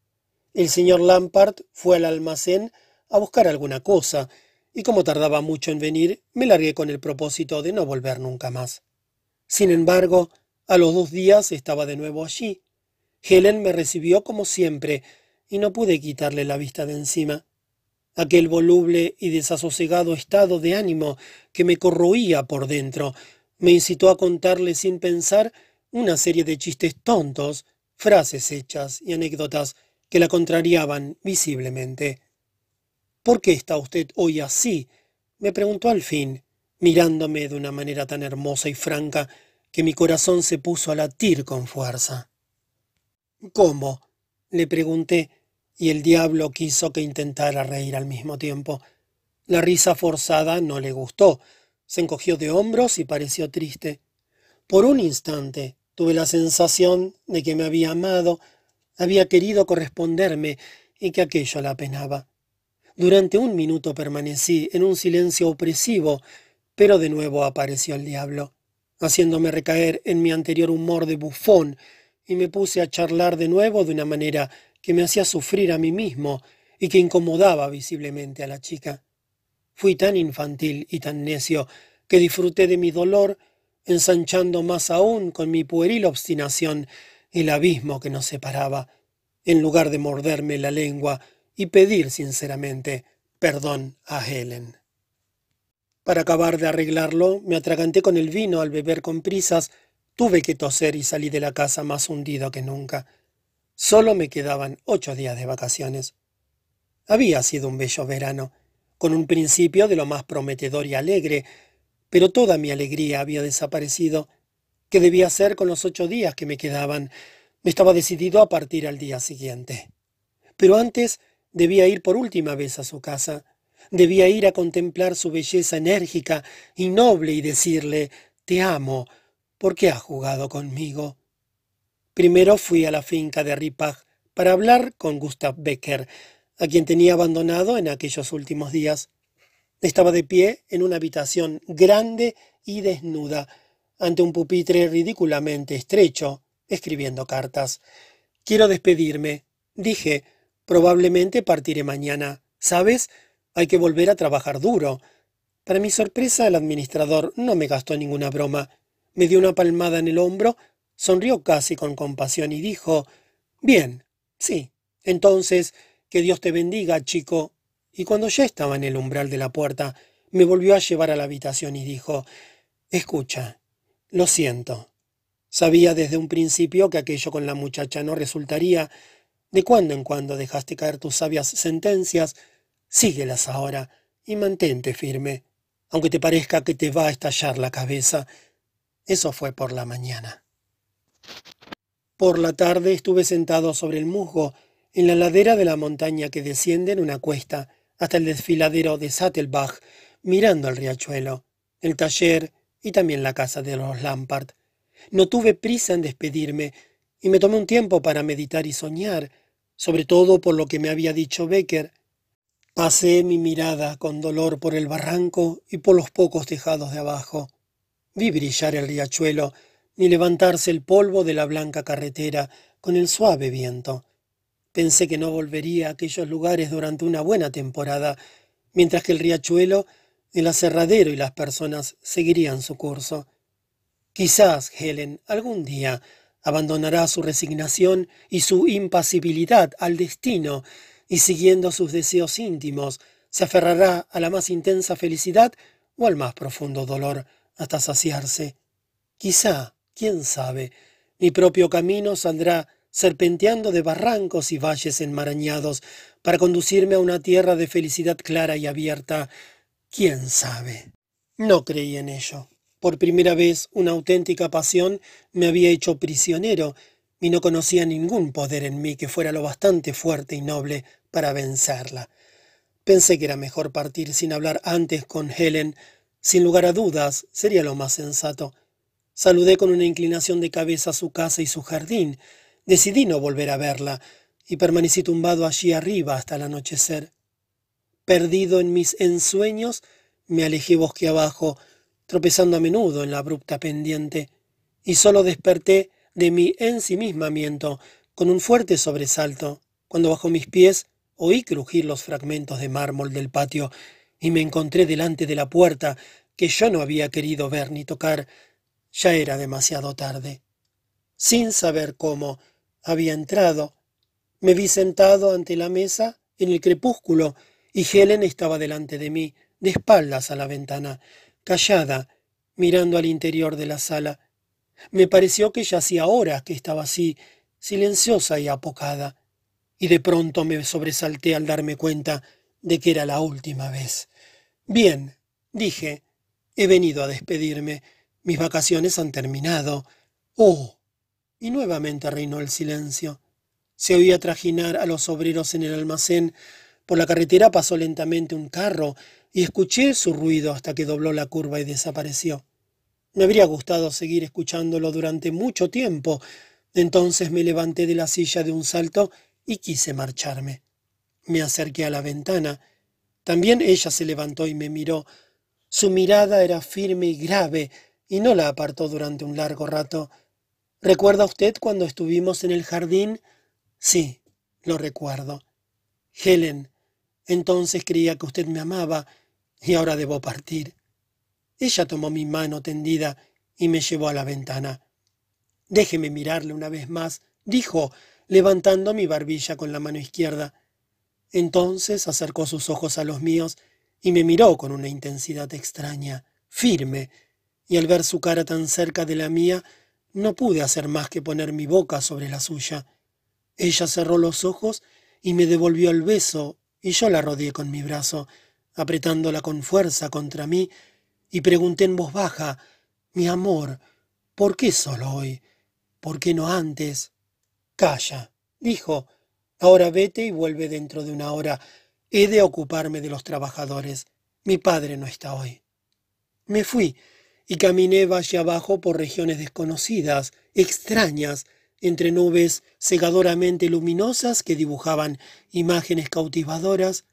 El señor Lampard fue al almacén a buscar alguna cosa, y como tardaba mucho en venir, me largué con el propósito de no volver nunca más. Sin embargo, a los dos días estaba de nuevo allí. Helen me recibió como siempre, y no pude quitarle la vista de encima. Aquel voluble y desasosegado estado de ánimo que me corroía por dentro me incitó a contarle sin pensar una serie de chistes tontos, frases hechas y anécdotas que la contrariaban visiblemente. ¿Por qué está usted hoy así? me preguntó al fin, mirándome de una manera tan hermosa y franca que mi corazón se puso a latir con fuerza. ¿Cómo? le pregunté, y el diablo quiso que intentara reír al mismo tiempo. La risa forzada no le gustó, se encogió de hombros y pareció triste. Por un instante tuve la sensación de que me había amado, había querido corresponderme y que aquello la penaba. Durante un minuto permanecí en un silencio opresivo, pero de nuevo apareció el diablo, haciéndome recaer en mi anterior humor de bufón, y me puse a charlar de nuevo de una manera que me hacía sufrir a mí mismo y que incomodaba visiblemente a la chica. Fui tan infantil y tan necio que disfruté de mi dolor, ensanchando más aún con mi pueril obstinación el abismo que nos separaba, en lugar de morderme la lengua y pedir sinceramente perdón a Helen. Para acabar de arreglarlo, me atraganté con el vino al beber con prisas, tuve que toser y salí de la casa más hundido que nunca. Solo me quedaban ocho días de vacaciones. Había sido un bello verano, con un principio de lo más prometedor y alegre, pero toda mi alegría había desaparecido. ¿Qué debía hacer con los ocho días que me quedaban? Me estaba decidido a partir al día siguiente. Pero antes Debía ir por última vez a su casa. Debía ir a contemplar su belleza enérgica y noble y decirle, te amo, porque has jugado conmigo. Primero fui a la finca de Ripach para hablar con Gustav Becker, a quien tenía abandonado en aquellos últimos días. Estaba de pie en una habitación grande y desnuda, ante un pupitre ridículamente estrecho, escribiendo cartas. Quiero despedirme, dije, Probablemente partiré mañana. ¿Sabes? Hay que volver a trabajar duro. Para mi sorpresa, el administrador no me gastó ninguna broma. Me dio una palmada en el hombro, sonrió casi con compasión y dijo Bien, sí. Entonces, que Dios te bendiga, chico. Y cuando ya estaba en el umbral de la puerta, me volvió a llevar a la habitación y dijo Escucha, lo siento. Sabía desde un principio que aquello con la muchacha no resultaría, de cuando en cuando dejaste caer tus sabias sentencias, síguelas ahora y mantente firme, aunque te parezca que te va a estallar la cabeza. Eso fue por la mañana. Por la tarde estuve sentado sobre el musgo en la ladera de la montaña que desciende en una cuesta hasta el desfiladero de Sattelbach, mirando el riachuelo, el taller y también la casa de los Lampard. No tuve prisa en despedirme, y me tomé un tiempo para meditar y soñar, sobre todo por lo que me había dicho Becker. Pasé mi mirada con dolor por el barranco y por los pocos tejados de abajo. Vi brillar el riachuelo ni levantarse el polvo de la blanca carretera con el suave viento. Pensé que no volvería a aquellos lugares durante una buena temporada, mientras que el riachuelo, el aserradero y las personas seguirían su curso. Quizás Helen algún día abandonará su resignación y su impasibilidad al destino, y siguiendo sus deseos íntimos, se aferrará a la más intensa felicidad o al más profundo dolor hasta saciarse. Quizá, quién sabe, mi propio camino saldrá serpenteando de barrancos y valles enmarañados para conducirme a una tierra de felicidad clara y abierta. ¿Quién sabe? No creí en ello. Por primera vez una auténtica pasión me había hecho prisionero y no conocía ningún poder en mí que fuera lo bastante fuerte y noble para vencerla. Pensé que era mejor partir sin hablar antes con Helen. Sin lugar a dudas, sería lo más sensato. Saludé con una inclinación de cabeza su casa y su jardín. Decidí no volver a verla, y permanecí tumbado allí arriba hasta el anochecer. Perdido en mis ensueños, me alejé bosque abajo, tropezando a menudo en la abrupta pendiente, y solo desperté de mi ensimismamiento con un fuerte sobresalto, cuando bajo mis pies oí crujir los fragmentos de mármol del patio y me encontré delante de la puerta que yo no había querido ver ni tocar. Ya era demasiado tarde. Sin saber cómo había entrado, me vi sentado ante la mesa en el crepúsculo y Helen estaba delante de mí, de espaldas a la ventana, callada, mirando al interior de la sala. Me pareció que ya hacía horas que estaba así, silenciosa y apocada, y de pronto me sobresalté al darme cuenta de que era la última vez. Bien, dije, he venido a despedirme. Mis vacaciones han terminado. Oh. Y nuevamente reinó el silencio. Se oía trajinar a los obreros en el almacén. Por la carretera pasó lentamente un carro y escuché su ruido hasta que dobló la curva y desapareció. Me habría gustado seguir escuchándolo durante mucho tiempo. Entonces me levanté de la silla de un salto y quise marcharme. Me acerqué a la ventana. También ella se levantó y me miró. Su mirada era firme y grave, y no la apartó durante un largo rato. ¿Recuerda usted cuando estuvimos en el jardín? Sí, lo recuerdo. Helen, entonces creía que usted me amaba, y ahora debo partir. Ella tomó mi mano tendida y me llevó a la ventana. Déjeme mirarle una vez más, dijo, levantando mi barbilla con la mano izquierda. Entonces acercó sus ojos a los míos y me miró con una intensidad extraña, firme, y al ver su cara tan cerca de la mía, no pude hacer más que poner mi boca sobre la suya. Ella cerró los ojos y me devolvió el beso, y yo la rodeé con mi brazo, apretándola con fuerza contra mí, y pregunté en voz baja, mi amor, ¿por qué solo hoy? ¿Por qué no antes? Calla, dijo, ahora vete y vuelve dentro de una hora. He de ocuparme de los trabajadores. Mi padre no está hoy. Me fui y caminé valle abajo por regiones desconocidas, extrañas, entre nubes cegadoramente luminosas que dibujaban imágenes cautivadoras.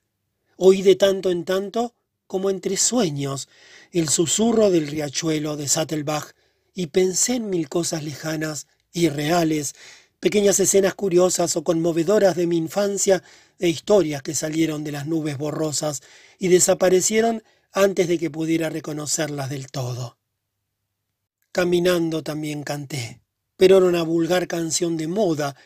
Oí de tanto en tanto, como entre sueños, el susurro del riachuelo de Sattelbach y pensé en mil cosas lejanas, irreales, pequeñas escenas curiosas o conmovedoras de mi infancia e historias que salieron de las nubes borrosas y desaparecieron antes de que pudiera reconocerlas del todo. Caminando también canté, pero era una vulgar canción de moda,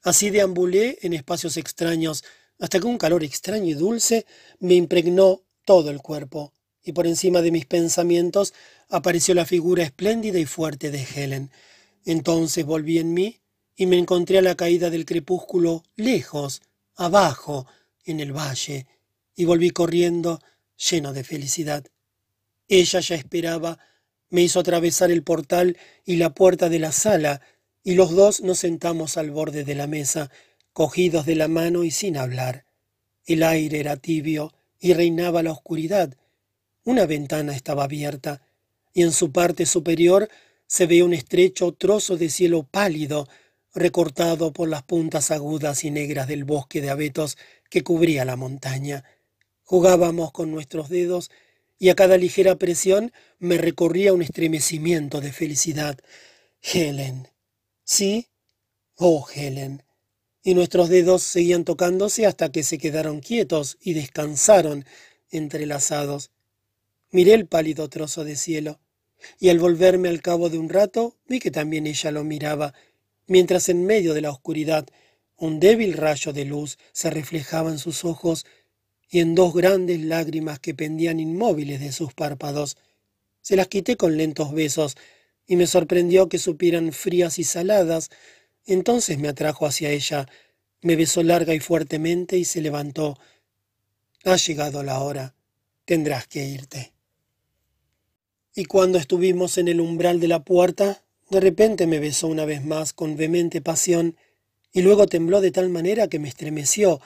así deambulé en espacios extraños hasta que un calor extraño y dulce me impregnó todo el cuerpo, y por encima de mis pensamientos apareció la figura espléndida y fuerte de Helen. Entonces volví en mí y me encontré a la caída del crepúsculo lejos, abajo, en el valle, y volví corriendo lleno de felicidad. Ella ya esperaba, me hizo atravesar el portal y la puerta de la sala, y los dos nos sentamos al borde de la mesa, cogidos de la mano y sin hablar. El aire era tibio y reinaba la oscuridad, una ventana estaba abierta, y en su parte superior se veía un estrecho trozo de cielo pálido, recortado por las puntas agudas y negras del bosque de abetos que cubría la montaña. Jugábamos con nuestros dedos y a cada ligera presión me recorría un estremecimiento de felicidad. Helen. ¿Sí? Oh, Helen. Y nuestros dedos seguían tocándose hasta que se quedaron quietos y descansaron entrelazados. Miré el pálido trozo de cielo, y al volverme al cabo de un rato vi que también ella lo miraba, mientras en medio de la oscuridad un débil rayo de luz se reflejaba en sus ojos y en dos grandes lágrimas que pendían inmóviles de sus párpados. Se las quité con lentos besos, y me sorprendió que supieran frías y saladas. Entonces me atrajo hacia ella, me besó larga y fuertemente y se levantó. Ha llegado la hora. Tendrás que irte. Y cuando estuvimos en el umbral de la puerta, de repente me besó una vez más con vehemente pasión, y luego tembló de tal manera que me estremeció,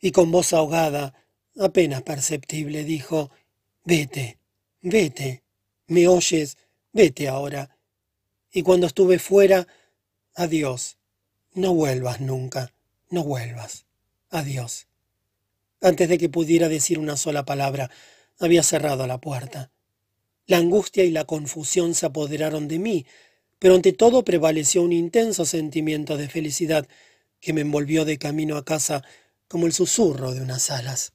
y con voz ahogada apenas perceptible, dijo, Vete, vete, ¿me oyes? Vete ahora. Y cuando estuve fuera, adiós. No vuelvas nunca, no vuelvas. Adiós. Antes de que pudiera decir una sola palabra, había cerrado la puerta. La angustia y la confusión se apoderaron de mí, pero ante todo prevaleció un intenso sentimiento de felicidad que me envolvió de camino a casa como el susurro de unas alas.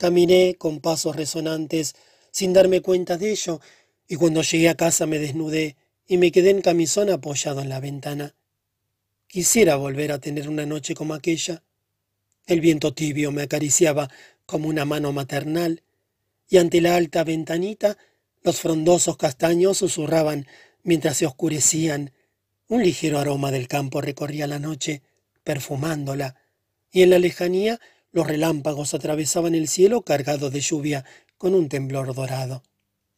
Caminé con pasos resonantes sin darme cuenta de ello, y cuando llegué a casa me desnudé y me quedé en camisón apoyado en la ventana. Quisiera volver a tener una noche como aquella. El viento tibio me acariciaba como una mano maternal, y ante la alta ventanita los frondosos castaños susurraban mientras se oscurecían. Un ligero aroma del campo recorría la noche, perfumándola, y en la lejanía los relámpagos atravesaban el cielo cargado de lluvia con un temblor dorado.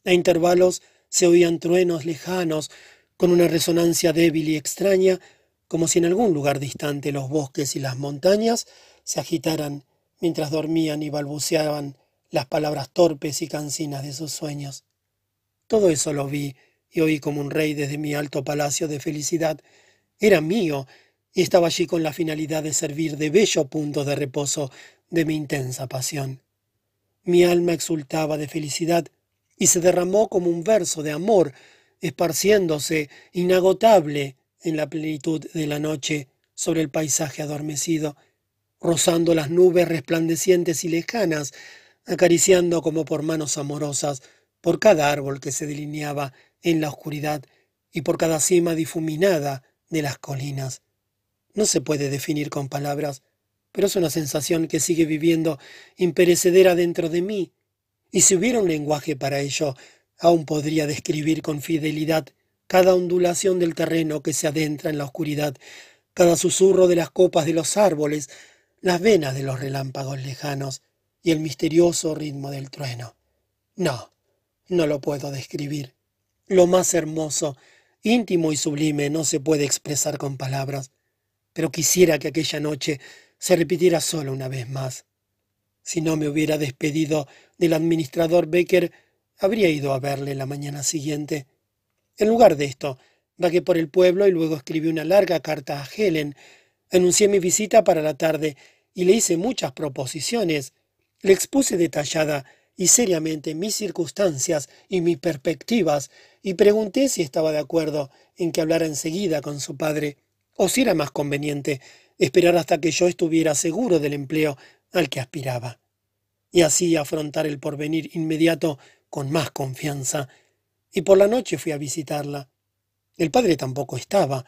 A intervalos se oían truenos lejanos, con una resonancia débil y extraña, como si en algún lugar distante los bosques y las montañas se agitaran mientras dormían y balbuceaban las palabras torpes y cansinas de sus sueños. Todo eso lo vi y oí como un rey desde mi alto palacio de felicidad. Era mío y estaba allí con la finalidad de servir de bello punto de reposo de mi intensa pasión. Mi alma exultaba de felicidad y se derramó como un verso de amor, esparciéndose inagotable en la plenitud de la noche sobre el paisaje adormecido, rozando las nubes resplandecientes y lejanas, acariciando como por manos amorosas por cada árbol que se delineaba en la oscuridad y por cada cima difuminada de las colinas. No se puede definir con palabras, pero es una sensación que sigue viviendo imperecedera dentro de mí, y si hubiera un lenguaje para ello, aún podría describir con fidelidad cada ondulación del terreno que se adentra en la oscuridad, cada susurro de las copas de los árboles, las venas de los relámpagos lejanos y el misterioso ritmo del trueno. No, no lo puedo describir. Lo más hermoso, íntimo y sublime no se puede expresar con palabras, pero quisiera que aquella noche se repitiera solo una vez más. Si no me hubiera despedido del administrador Becker, habría ido a verle la mañana siguiente. En lugar de esto, vagué por el pueblo y luego escribí una larga carta a Helen. Anuncié mi visita para la tarde y le hice muchas proposiciones. Le expuse detallada y seriamente mis circunstancias y mis perspectivas y pregunté si estaba de acuerdo en que hablara enseguida con su padre o si era más conveniente esperar hasta que yo estuviera seguro del empleo al que aspiraba y así afrontar el porvenir inmediato con más confianza. Y por la noche fui a visitarla. El padre tampoco estaba.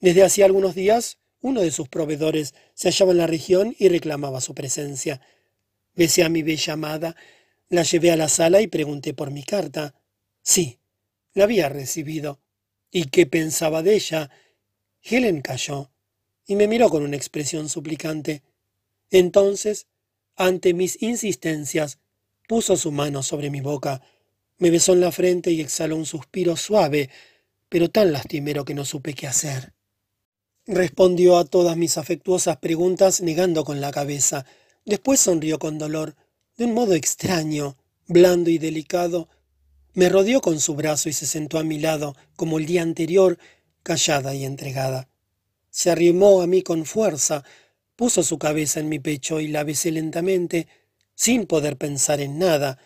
Desde hacía algunos días uno de sus proveedores se hallaba en la región y reclamaba su presencia. Besé a mi bella amada la llevé a la sala y pregunté por mi carta. Sí, la había recibido. ¿Y qué pensaba de ella? Helen calló y me miró con una expresión suplicante. Entonces, ante mis insistencias, puso su mano sobre mi boca, me besó en la frente y exhaló un suspiro suave, pero tan lastimero que no supe qué hacer. Respondió a todas mis afectuosas preguntas negando con la cabeza. Después sonrió con dolor de un modo extraño, blando y delicado, me rodeó con su brazo y se sentó a mi lado, como el día anterior, callada y entregada. Se arrimó a mí con fuerza, puso su cabeza en mi pecho y la besé lentamente, sin poder pensar en nada,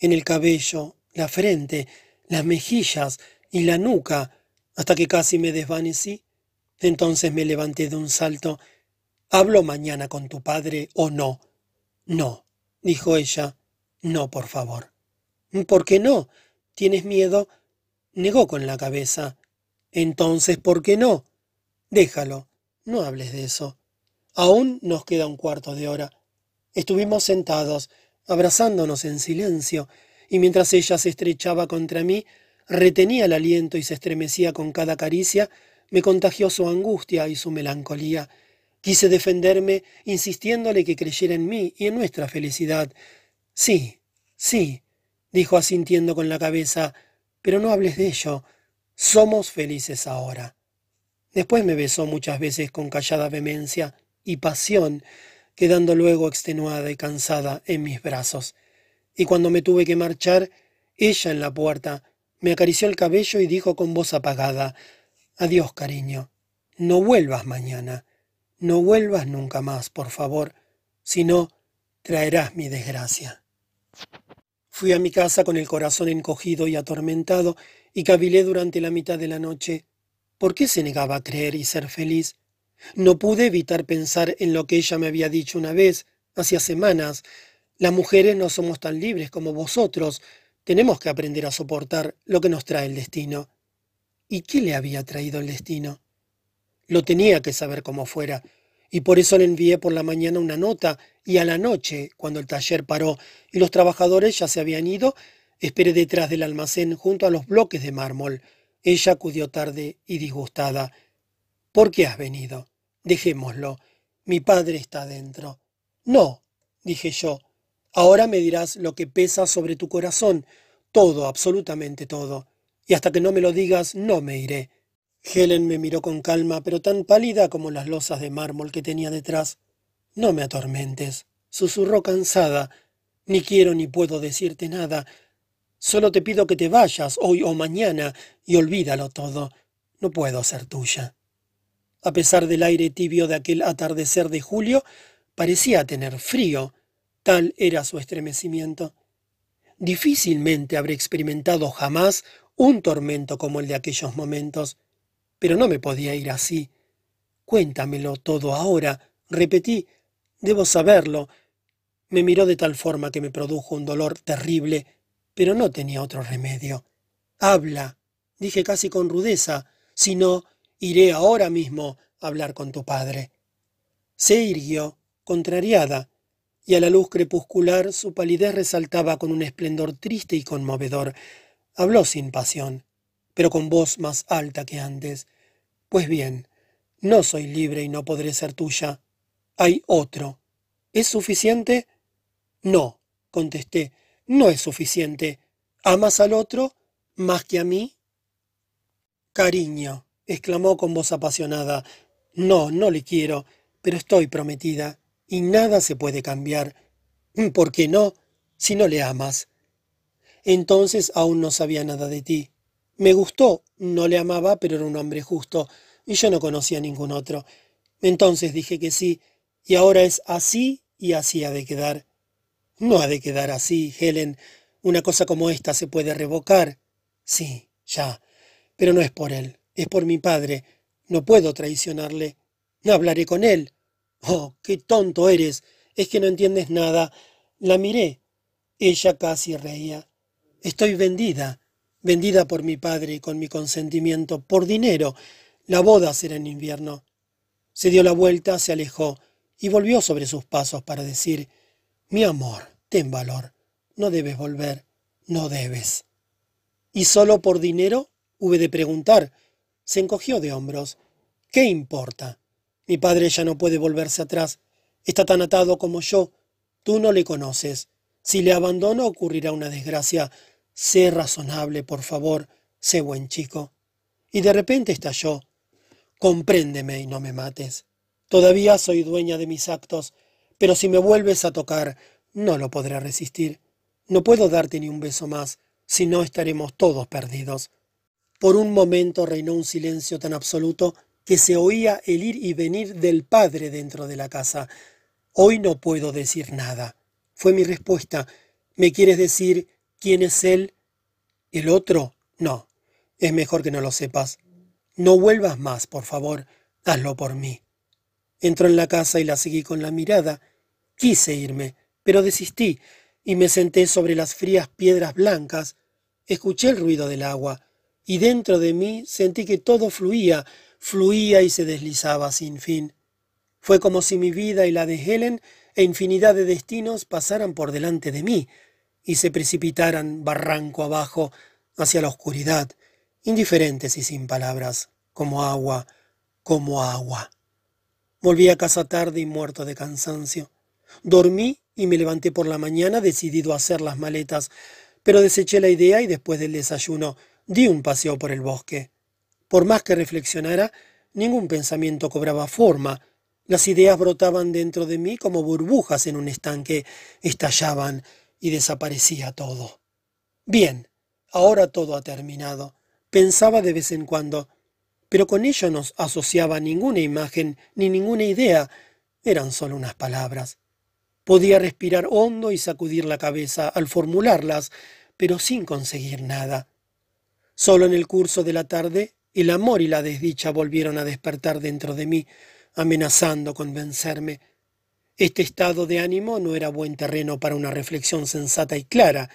en el cabello, la frente, las mejillas y la nuca, hasta que casi me desvanecí. Entonces me levanté de un salto. ¿Hablo mañana con tu padre o no? No dijo ella. No, por favor. ¿Por qué no? ¿Tienes miedo? Negó con la cabeza. Entonces, ¿por qué no? Déjalo. No hables de eso. Aún nos queda un cuarto de hora. Estuvimos sentados, abrazándonos en silencio, y mientras ella se estrechaba contra mí, retenía el aliento y se estremecía con cada caricia, me contagió su angustia y su melancolía. Quise defenderme, insistiéndole que creyera en mí y en nuestra felicidad. Sí, sí, dijo asintiendo con la cabeza, pero no hables de ello. Somos felices ahora. Después me besó muchas veces con callada vehemencia y pasión, quedando luego extenuada y cansada en mis brazos. Y cuando me tuve que marchar, ella en la puerta me acarició el cabello y dijo con voz apagada, Adiós, cariño. No vuelvas mañana. No vuelvas nunca más, por favor. Si no, traerás mi desgracia. Fui a mi casa con el corazón encogido y atormentado y cavilé durante la mitad de la noche. ¿Por qué se negaba a creer y ser feliz? No pude evitar pensar en lo que ella me había dicho una vez, hacía semanas. Las mujeres no somos tan libres como vosotros. Tenemos que aprender a soportar lo que nos trae el destino. ¿Y qué le había traído el destino? Lo tenía que saber como fuera, y por eso le envié por la mañana una nota, y a la noche, cuando el taller paró y los trabajadores ya se habían ido, esperé detrás del almacén junto a los bloques de mármol. Ella acudió tarde y disgustada. ¿Por qué has venido? Dejémoslo. Mi padre está dentro. No, dije yo. Ahora me dirás lo que pesa sobre tu corazón. Todo, absolutamente todo. Y hasta que no me lo digas, no me iré. Helen me miró con calma, pero tan pálida como las losas de mármol que tenía detrás. No me atormentes, susurró cansada. Ni quiero ni puedo decirte nada. Solo te pido que te vayas hoy o mañana y olvídalo todo. No puedo ser tuya. A pesar del aire tibio de aquel atardecer de julio, parecía tener frío. Tal era su estremecimiento. Difícilmente habré experimentado jamás un tormento como el de aquellos momentos. Pero no me podía ir así. Cuéntamelo todo ahora, repetí. Debo saberlo. Me miró de tal forma que me produjo un dolor terrible, pero no tenía otro remedio. Habla, dije casi con rudeza, si no, iré ahora mismo a hablar con tu padre. Se irguió, contrariada, y a la luz crepuscular su palidez resaltaba con un esplendor triste y conmovedor. Habló sin pasión pero con voz más alta que antes. Pues bien, no soy libre y no podré ser tuya. Hay otro. ¿Es suficiente? No, contesté, no es suficiente. ¿Amas al otro más que a mí? Cariño, exclamó con voz apasionada. No, no le quiero, pero estoy prometida, y nada se puede cambiar. ¿Por qué no? Si no le amas. Entonces aún no sabía nada de ti. Me gustó, no le amaba, pero era un hombre justo, y yo no conocía ningún otro. Entonces dije que sí, y ahora es así y así ha de quedar. No ha de quedar así, Helen. Una cosa como esta se puede revocar. Sí, ya. Pero no es por él, es por mi padre. No puedo traicionarle. No hablaré con él. Oh, qué tonto eres. Es que no entiendes nada. La miré. Ella casi reía. Estoy vendida vendida por mi padre y con mi consentimiento, por dinero. La boda será en invierno. Se dio la vuelta, se alejó y volvió sobre sus pasos para decir, Mi amor, ten valor. No debes volver. No debes. ¿Y solo por dinero? Hube de preguntar. Se encogió de hombros. ¿Qué importa? Mi padre ya no puede volverse atrás. Está tan atado como yo. Tú no le conoces. Si le abandono ocurrirá una desgracia Sé razonable, por favor, sé buen chico. Y de repente estalló. Compréndeme y no me mates. Todavía soy dueña de mis actos, pero si me vuelves a tocar, no lo podré resistir. No puedo darte ni un beso más, si no estaremos todos perdidos. Por un momento reinó un silencio tan absoluto que se oía el ir y venir del padre dentro de la casa. Hoy no puedo decir nada. Fue mi respuesta. ¿Me quieres decir ¿Quién es él? ¿El otro? No. Es mejor que no lo sepas. No vuelvas más, por favor. Hazlo por mí. Entró en la casa y la seguí con la mirada. Quise irme, pero desistí y me senté sobre las frías piedras blancas. Escuché el ruido del agua y dentro de mí sentí que todo fluía, fluía y se deslizaba sin fin. Fue como si mi vida y la de Helen e infinidad de destinos pasaran por delante de mí, y se precipitaran barranco abajo hacia la oscuridad, indiferentes y sin palabras, como agua, como agua. Volví a casa tarde y muerto de cansancio. Dormí y me levanté por la mañana decidido a hacer las maletas, pero deseché la idea y después del desayuno di un paseo por el bosque. Por más que reflexionara, ningún pensamiento cobraba forma, Las ideas brotaban dentro de mí como burbujas en un estanque, estallaban y desaparecía todo. Bien, ahora todo ha terminado, pensaba de vez en cuando, pero con ello no asociaba ninguna imagen ni ninguna idea, eran solo unas palabras. Podía respirar hondo y sacudir la cabeza al formularlas, pero sin conseguir nada. Solo en el curso de la tarde el amor y la desdicha volvieron a despertar dentro de mí, amenazando con vencerme. Este estado de ánimo no era buen terreno para una reflexión sensata y clara,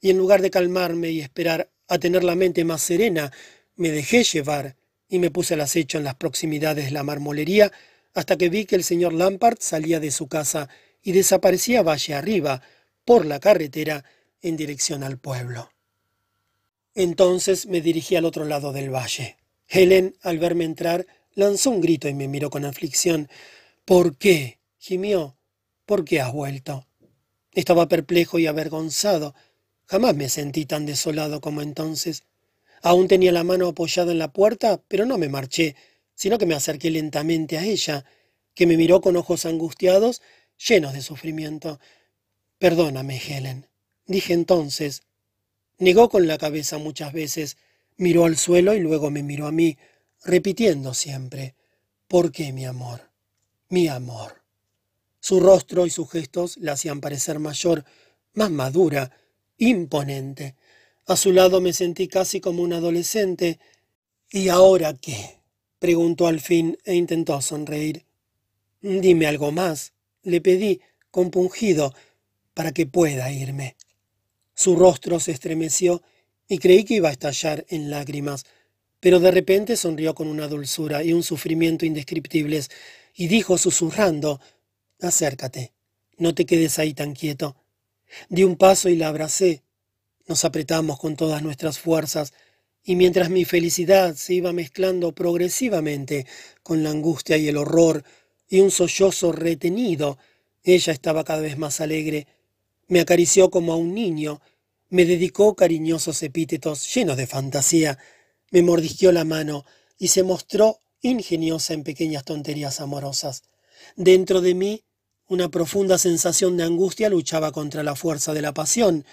y en lugar de calmarme y esperar a tener la mente más serena, me dejé llevar y me puse al acecho en las proximidades de la marmolería hasta que vi que el señor Lampard salía de su casa y desaparecía valle arriba, por la carretera, en dirección al pueblo. Entonces me dirigí al otro lado del valle. Helen, al verme entrar, lanzó un grito y me miró con aflicción. ¿Por qué? gimió. ¿Por qué has vuelto? Estaba perplejo y avergonzado. Jamás me sentí tan desolado como entonces. Aún tenía la mano apoyada en la puerta, pero no me marché, sino que me acerqué lentamente a ella, que me miró con ojos angustiados, llenos de sufrimiento. Perdóname, Helen, dije entonces. Negó con la cabeza muchas veces, miró al suelo y luego me miró a mí, repitiendo siempre, ¿por qué, mi amor? Mi amor. Su rostro y sus gestos la hacían parecer mayor, más madura, imponente. A su lado me sentí casi como un adolescente. ¿Y ahora qué? preguntó al fin e intentó sonreír. Dime algo más, le pedí, compungido, para que pueda irme. Su rostro se estremeció y creí que iba a estallar en lágrimas, pero de repente sonrió con una dulzura y un sufrimiento indescriptibles y dijo susurrando Acércate, no te quedes ahí tan quieto. Di un paso y la abracé. Nos apretamos con todas nuestras fuerzas, y mientras mi felicidad se iba mezclando progresivamente con la angustia y el horror y un sollozo retenido, ella estaba cada vez más alegre. Me acarició como a un niño, me dedicó cariñosos epítetos llenos de fantasía, me mordisqueó la mano y se mostró ingeniosa en pequeñas tonterías amorosas. Dentro de mí, una profunda sensación de angustia luchaba contra la fuerza de la pasión.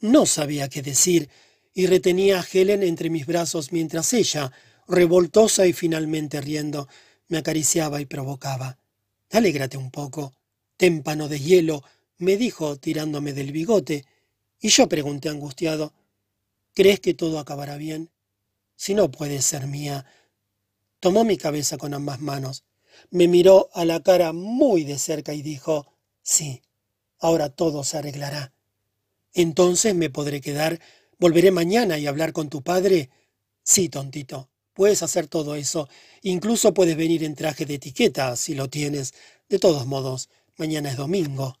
No sabía qué decir, y retenía a Helen entre mis brazos mientras ella, revoltosa y finalmente riendo, me acariciaba y provocaba. Alégrate un poco. Témpano de hielo, me dijo tirándome del bigote, y yo pregunté angustiado, ¿crees que todo acabará bien? Si no puede ser mía. Tomó mi cabeza con ambas manos, me miró a la cara muy de cerca y dijo, sí, ahora todo se arreglará. Entonces me podré quedar ¿Volveré mañana y hablar con tu padre? Sí, tontito. Puedes hacer todo eso. Incluso puedes venir en traje de etiqueta, si lo tienes. De todos modos, mañana es domingo.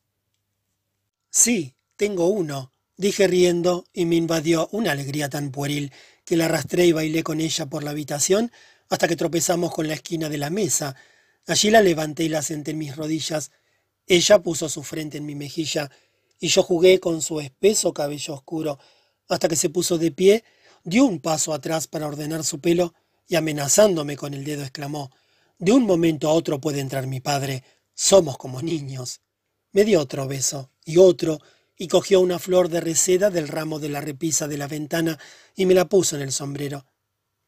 Sí, tengo uno, dije riendo, y me invadió una alegría tan pueril que la arrastré y bailé con ella por la habitación hasta que tropezamos con la esquina de la mesa. Allí la levanté y la senté en mis rodillas. Ella puso su frente en mi mejilla, y yo jugué con su espeso cabello oscuro, hasta que se puso de pie, dio un paso atrás para ordenar su pelo y amenazándome con el dedo exclamó, De un momento a otro puede entrar mi padre, somos como niños. Me dio otro beso y otro, y cogió una flor de reseda del ramo de la repisa de la ventana y me la puso en el sombrero.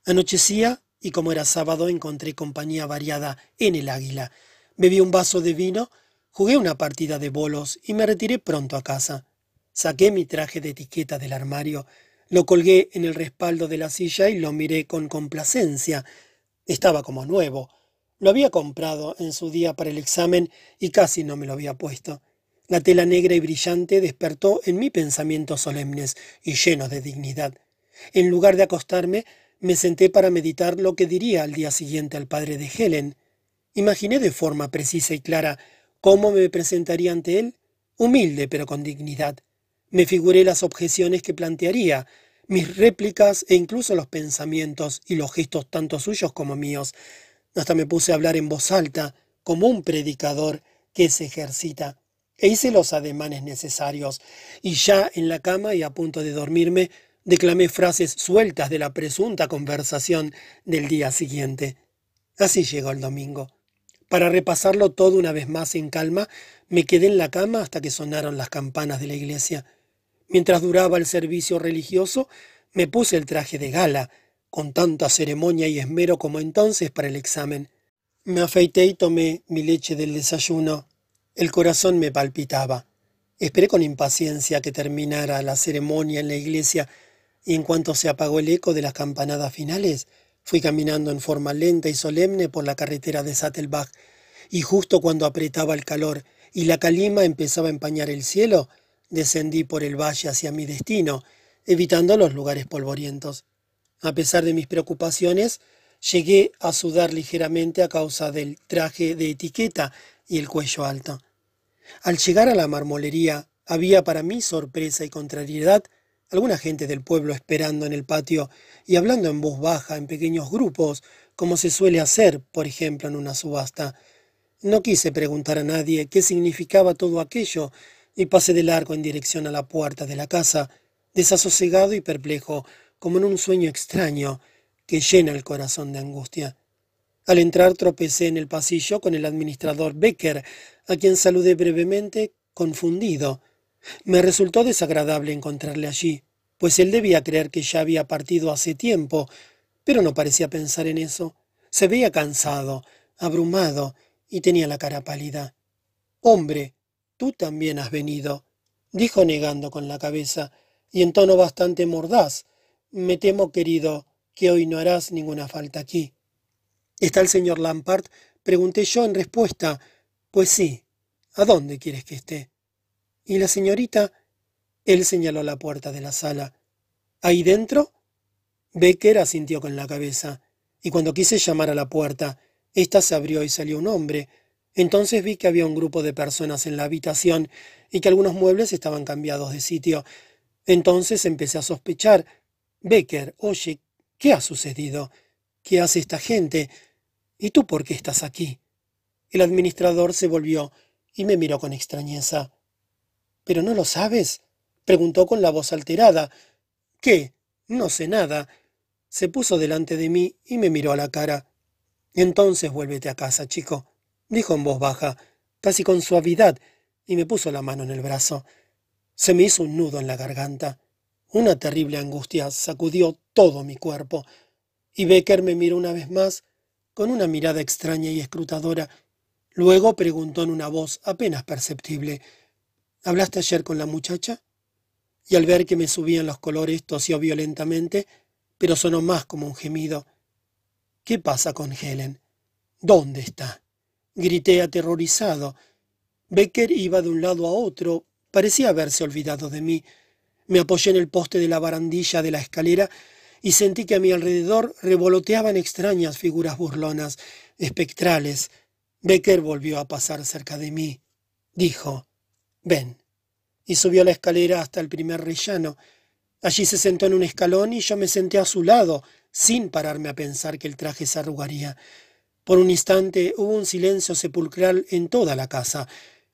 Anochecía y como era sábado encontré compañía variada en el águila. Bebí un vaso de vino, jugué una partida de bolos y me retiré pronto a casa. Saqué mi traje de etiqueta del armario, lo colgué en el respaldo de la silla y lo miré con complacencia. Estaba como nuevo. Lo había comprado en su día para el examen y casi no me lo había puesto. La tela negra y brillante despertó en mí pensamientos solemnes y llenos de dignidad. En lugar de acostarme, me senté para meditar lo que diría al día siguiente al padre de Helen. Imaginé de forma precisa y clara cómo me presentaría ante él, humilde pero con dignidad. Me figuré las objeciones que plantearía, mis réplicas e incluso los pensamientos y los gestos tanto suyos como míos. Hasta me puse a hablar en voz alta, como un predicador que se ejercita, e hice los ademanes necesarios, y ya en la cama y a punto de dormirme, declamé frases sueltas de la presunta conversación del día siguiente. Así llegó el domingo. Para repasarlo todo una vez más en calma, me quedé en la cama hasta que sonaron las campanas de la iglesia. Mientras duraba el servicio religioso, me puse el traje de gala, con tanta ceremonia y esmero como entonces para el examen. Me afeité y tomé mi leche del desayuno. El corazón me palpitaba. Esperé con impaciencia que terminara la ceremonia en la iglesia y en cuanto se apagó el eco de las campanadas finales, fui caminando en forma lenta y solemne por la carretera de Sattelbach, y justo cuando apretaba el calor y la calima empezaba a empañar el cielo, descendí por el valle hacia mi destino, evitando los lugares polvorientos. A pesar de mis preocupaciones, llegué a sudar ligeramente a causa del traje de etiqueta y el cuello alto. Al llegar a la marmolería, había para mí sorpresa y contrariedad alguna gente del pueblo esperando en el patio y hablando en voz baja en pequeños grupos, como se suele hacer, por ejemplo, en una subasta. No quise preguntar a nadie qué significaba todo aquello y pasé de largo en dirección a la puerta de la casa, desasosegado y perplejo, como en un sueño extraño que llena el corazón de angustia. Al entrar tropecé en el pasillo con el administrador Becker, a quien saludé brevemente, confundido. Me resultó desagradable encontrarle allí, pues él debía creer que ya había partido hace tiempo, pero no parecía pensar en eso. Se veía cansado, abrumado, y tenía la cara pálida. Hombre, tú también has venido, dijo negando con la cabeza, y en tono bastante mordaz. Me temo, querido, que hoy no harás ninguna falta aquí. ¿Está el señor Lampard? Pregunté yo en respuesta. Pues sí. ¿A dónde quieres que esté? ¿Y la señorita? Él señaló la puerta de la sala. ¿Ahí dentro? Becker asintió con la cabeza, y cuando quise llamar a la puerta, ésta se abrió y salió un hombre. Entonces vi que había un grupo de personas en la habitación y que algunos muebles estaban cambiados de sitio. Entonces empecé a sospechar. Becker, oye, ¿qué ha sucedido? ¿Qué hace esta gente? ¿Y tú por qué estás aquí? El administrador se volvió y me miró con extrañeza. ¿Pero no lo sabes? preguntó con la voz alterada. ¿Qué? No sé nada. Se puso delante de mí y me miró a la cara. Entonces vuélvete a casa, chico, dijo en voz baja, casi con suavidad, y me puso la mano en el brazo. Se me hizo un nudo en la garganta. Una terrible angustia sacudió todo mi cuerpo, y Becker me miró una vez más con una mirada extraña y escrutadora. Luego preguntó en una voz apenas perceptible ¿Hablaste ayer con la muchacha? Y al ver que me subían los colores tosió violentamente, pero sonó más como un gemido. ¿Qué pasa con Helen? ¿Dónde está? Grité aterrorizado. Becker iba de un lado a otro, Parecía haberse olvidado de mí. Me apoyé en el poste de la barandilla de la escalera y sentí que a mi alrededor revoloteaban extrañas figuras burlonas, espectrales. Becker volvió a pasar cerca de mí. Dijo, ven. Y subió la escalera hasta el primer rellano. Allí se sentó en un escalón y yo me senté a su lado, sin pararme a pensar que el traje se arrugaría. Por un instante hubo un silencio sepulcral en toda la casa.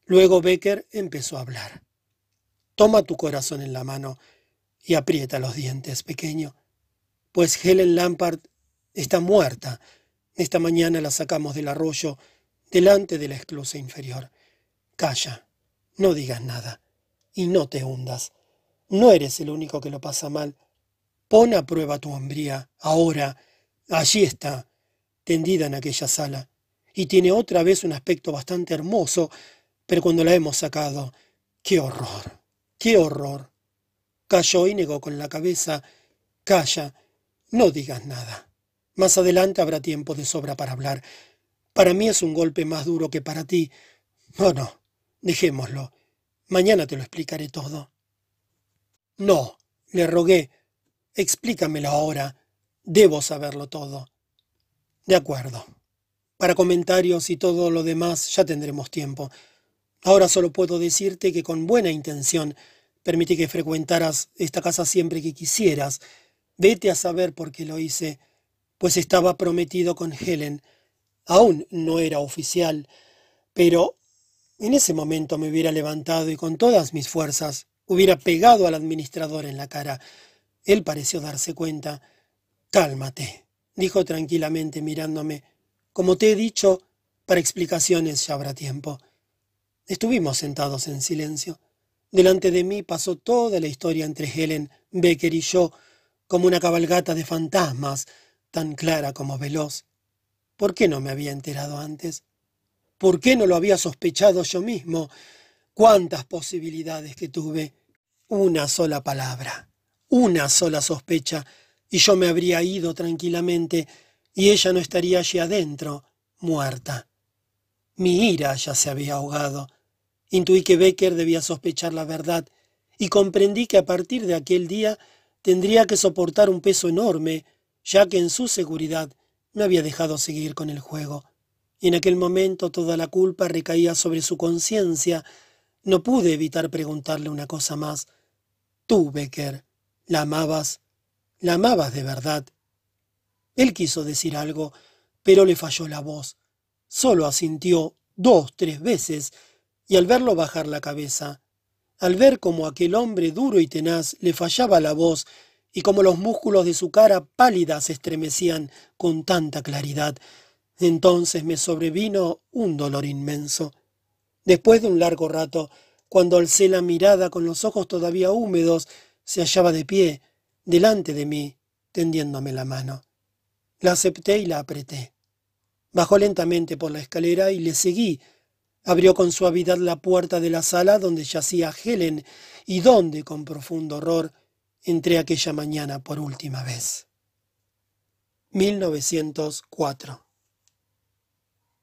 Luego Becker empezó a hablar. Toma tu corazón en la mano y aprieta los dientes, pequeño. Pues Helen Lampard está muerta. Esta mañana la sacamos del arroyo, delante de la esclusa inferior. Calla, no digas nada, y no te hundas. No eres el único que lo pasa mal. Pon a prueba tu hombría, ahora. Allí está, tendida en aquella sala, y tiene otra vez un aspecto bastante hermoso, pero cuando la hemos sacado, ¡qué horror! ¡Qué horror! Cayó y negó con la cabeza. Calla, no digas nada. Más adelante habrá tiempo de sobra para hablar. Para mí es un golpe más duro que para ti. Oh, no, dejémoslo. Mañana te lo explicaré todo. No, le rogué. Explícamelo ahora. Debo saberlo todo. De acuerdo. Para comentarios y todo lo demás ya tendremos tiempo. Ahora solo puedo decirte que con buena intención permití que frecuentaras esta casa siempre que quisieras. Vete a saber por qué lo hice, pues estaba prometido con Helen. Aún no era oficial, pero en ese momento me hubiera levantado y con todas mis fuerzas hubiera pegado al administrador en la cara. Él pareció darse cuenta. Cálmate, dijo tranquilamente mirándome. Como te he dicho, Para explicaciones ya habrá tiempo. Estuvimos sentados en silencio. Delante de mí pasó toda la historia entre Helen, Becker y yo, como una cabalgata de fantasmas, tan clara como veloz. ¿Por qué no me había enterado antes? ¿Por qué no lo había sospechado yo mismo? Cuántas posibilidades que tuve. Una sola palabra, una sola sospecha, y yo me habría ido tranquilamente, y ella no estaría allí adentro, muerta. Mi ira ya se había ahogado. Intuí que Becker debía sospechar la verdad, y comprendí que a partir de aquel día tendría que soportar un peso enorme, ya que en su seguridad me había dejado seguir con el juego. Y en aquel momento toda la culpa recaía sobre su conciencia. No pude evitar preguntarle una cosa más. Tú, Becker, ¿la amabas? ¿La amabas de verdad? Él quiso decir algo, pero le falló la voz. Solo asintió dos, tres veces, y al verlo bajar la cabeza, al ver cómo aquel hombre duro y tenaz le fallaba la voz y cómo los músculos de su cara pálida se estremecían con tanta claridad, entonces me sobrevino un dolor inmenso. Después de un largo rato, cuando alcé la mirada con los ojos todavía húmedos, se hallaba de pie, delante de mí, tendiéndome la mano. La acepté y la apreté. Bajó lentamente por la escalera y le seguí, Abrió con suavidad la puerta de la sala donde yacía Helen y donde, con profundo horror, entré aquella mañana por última vez. 1904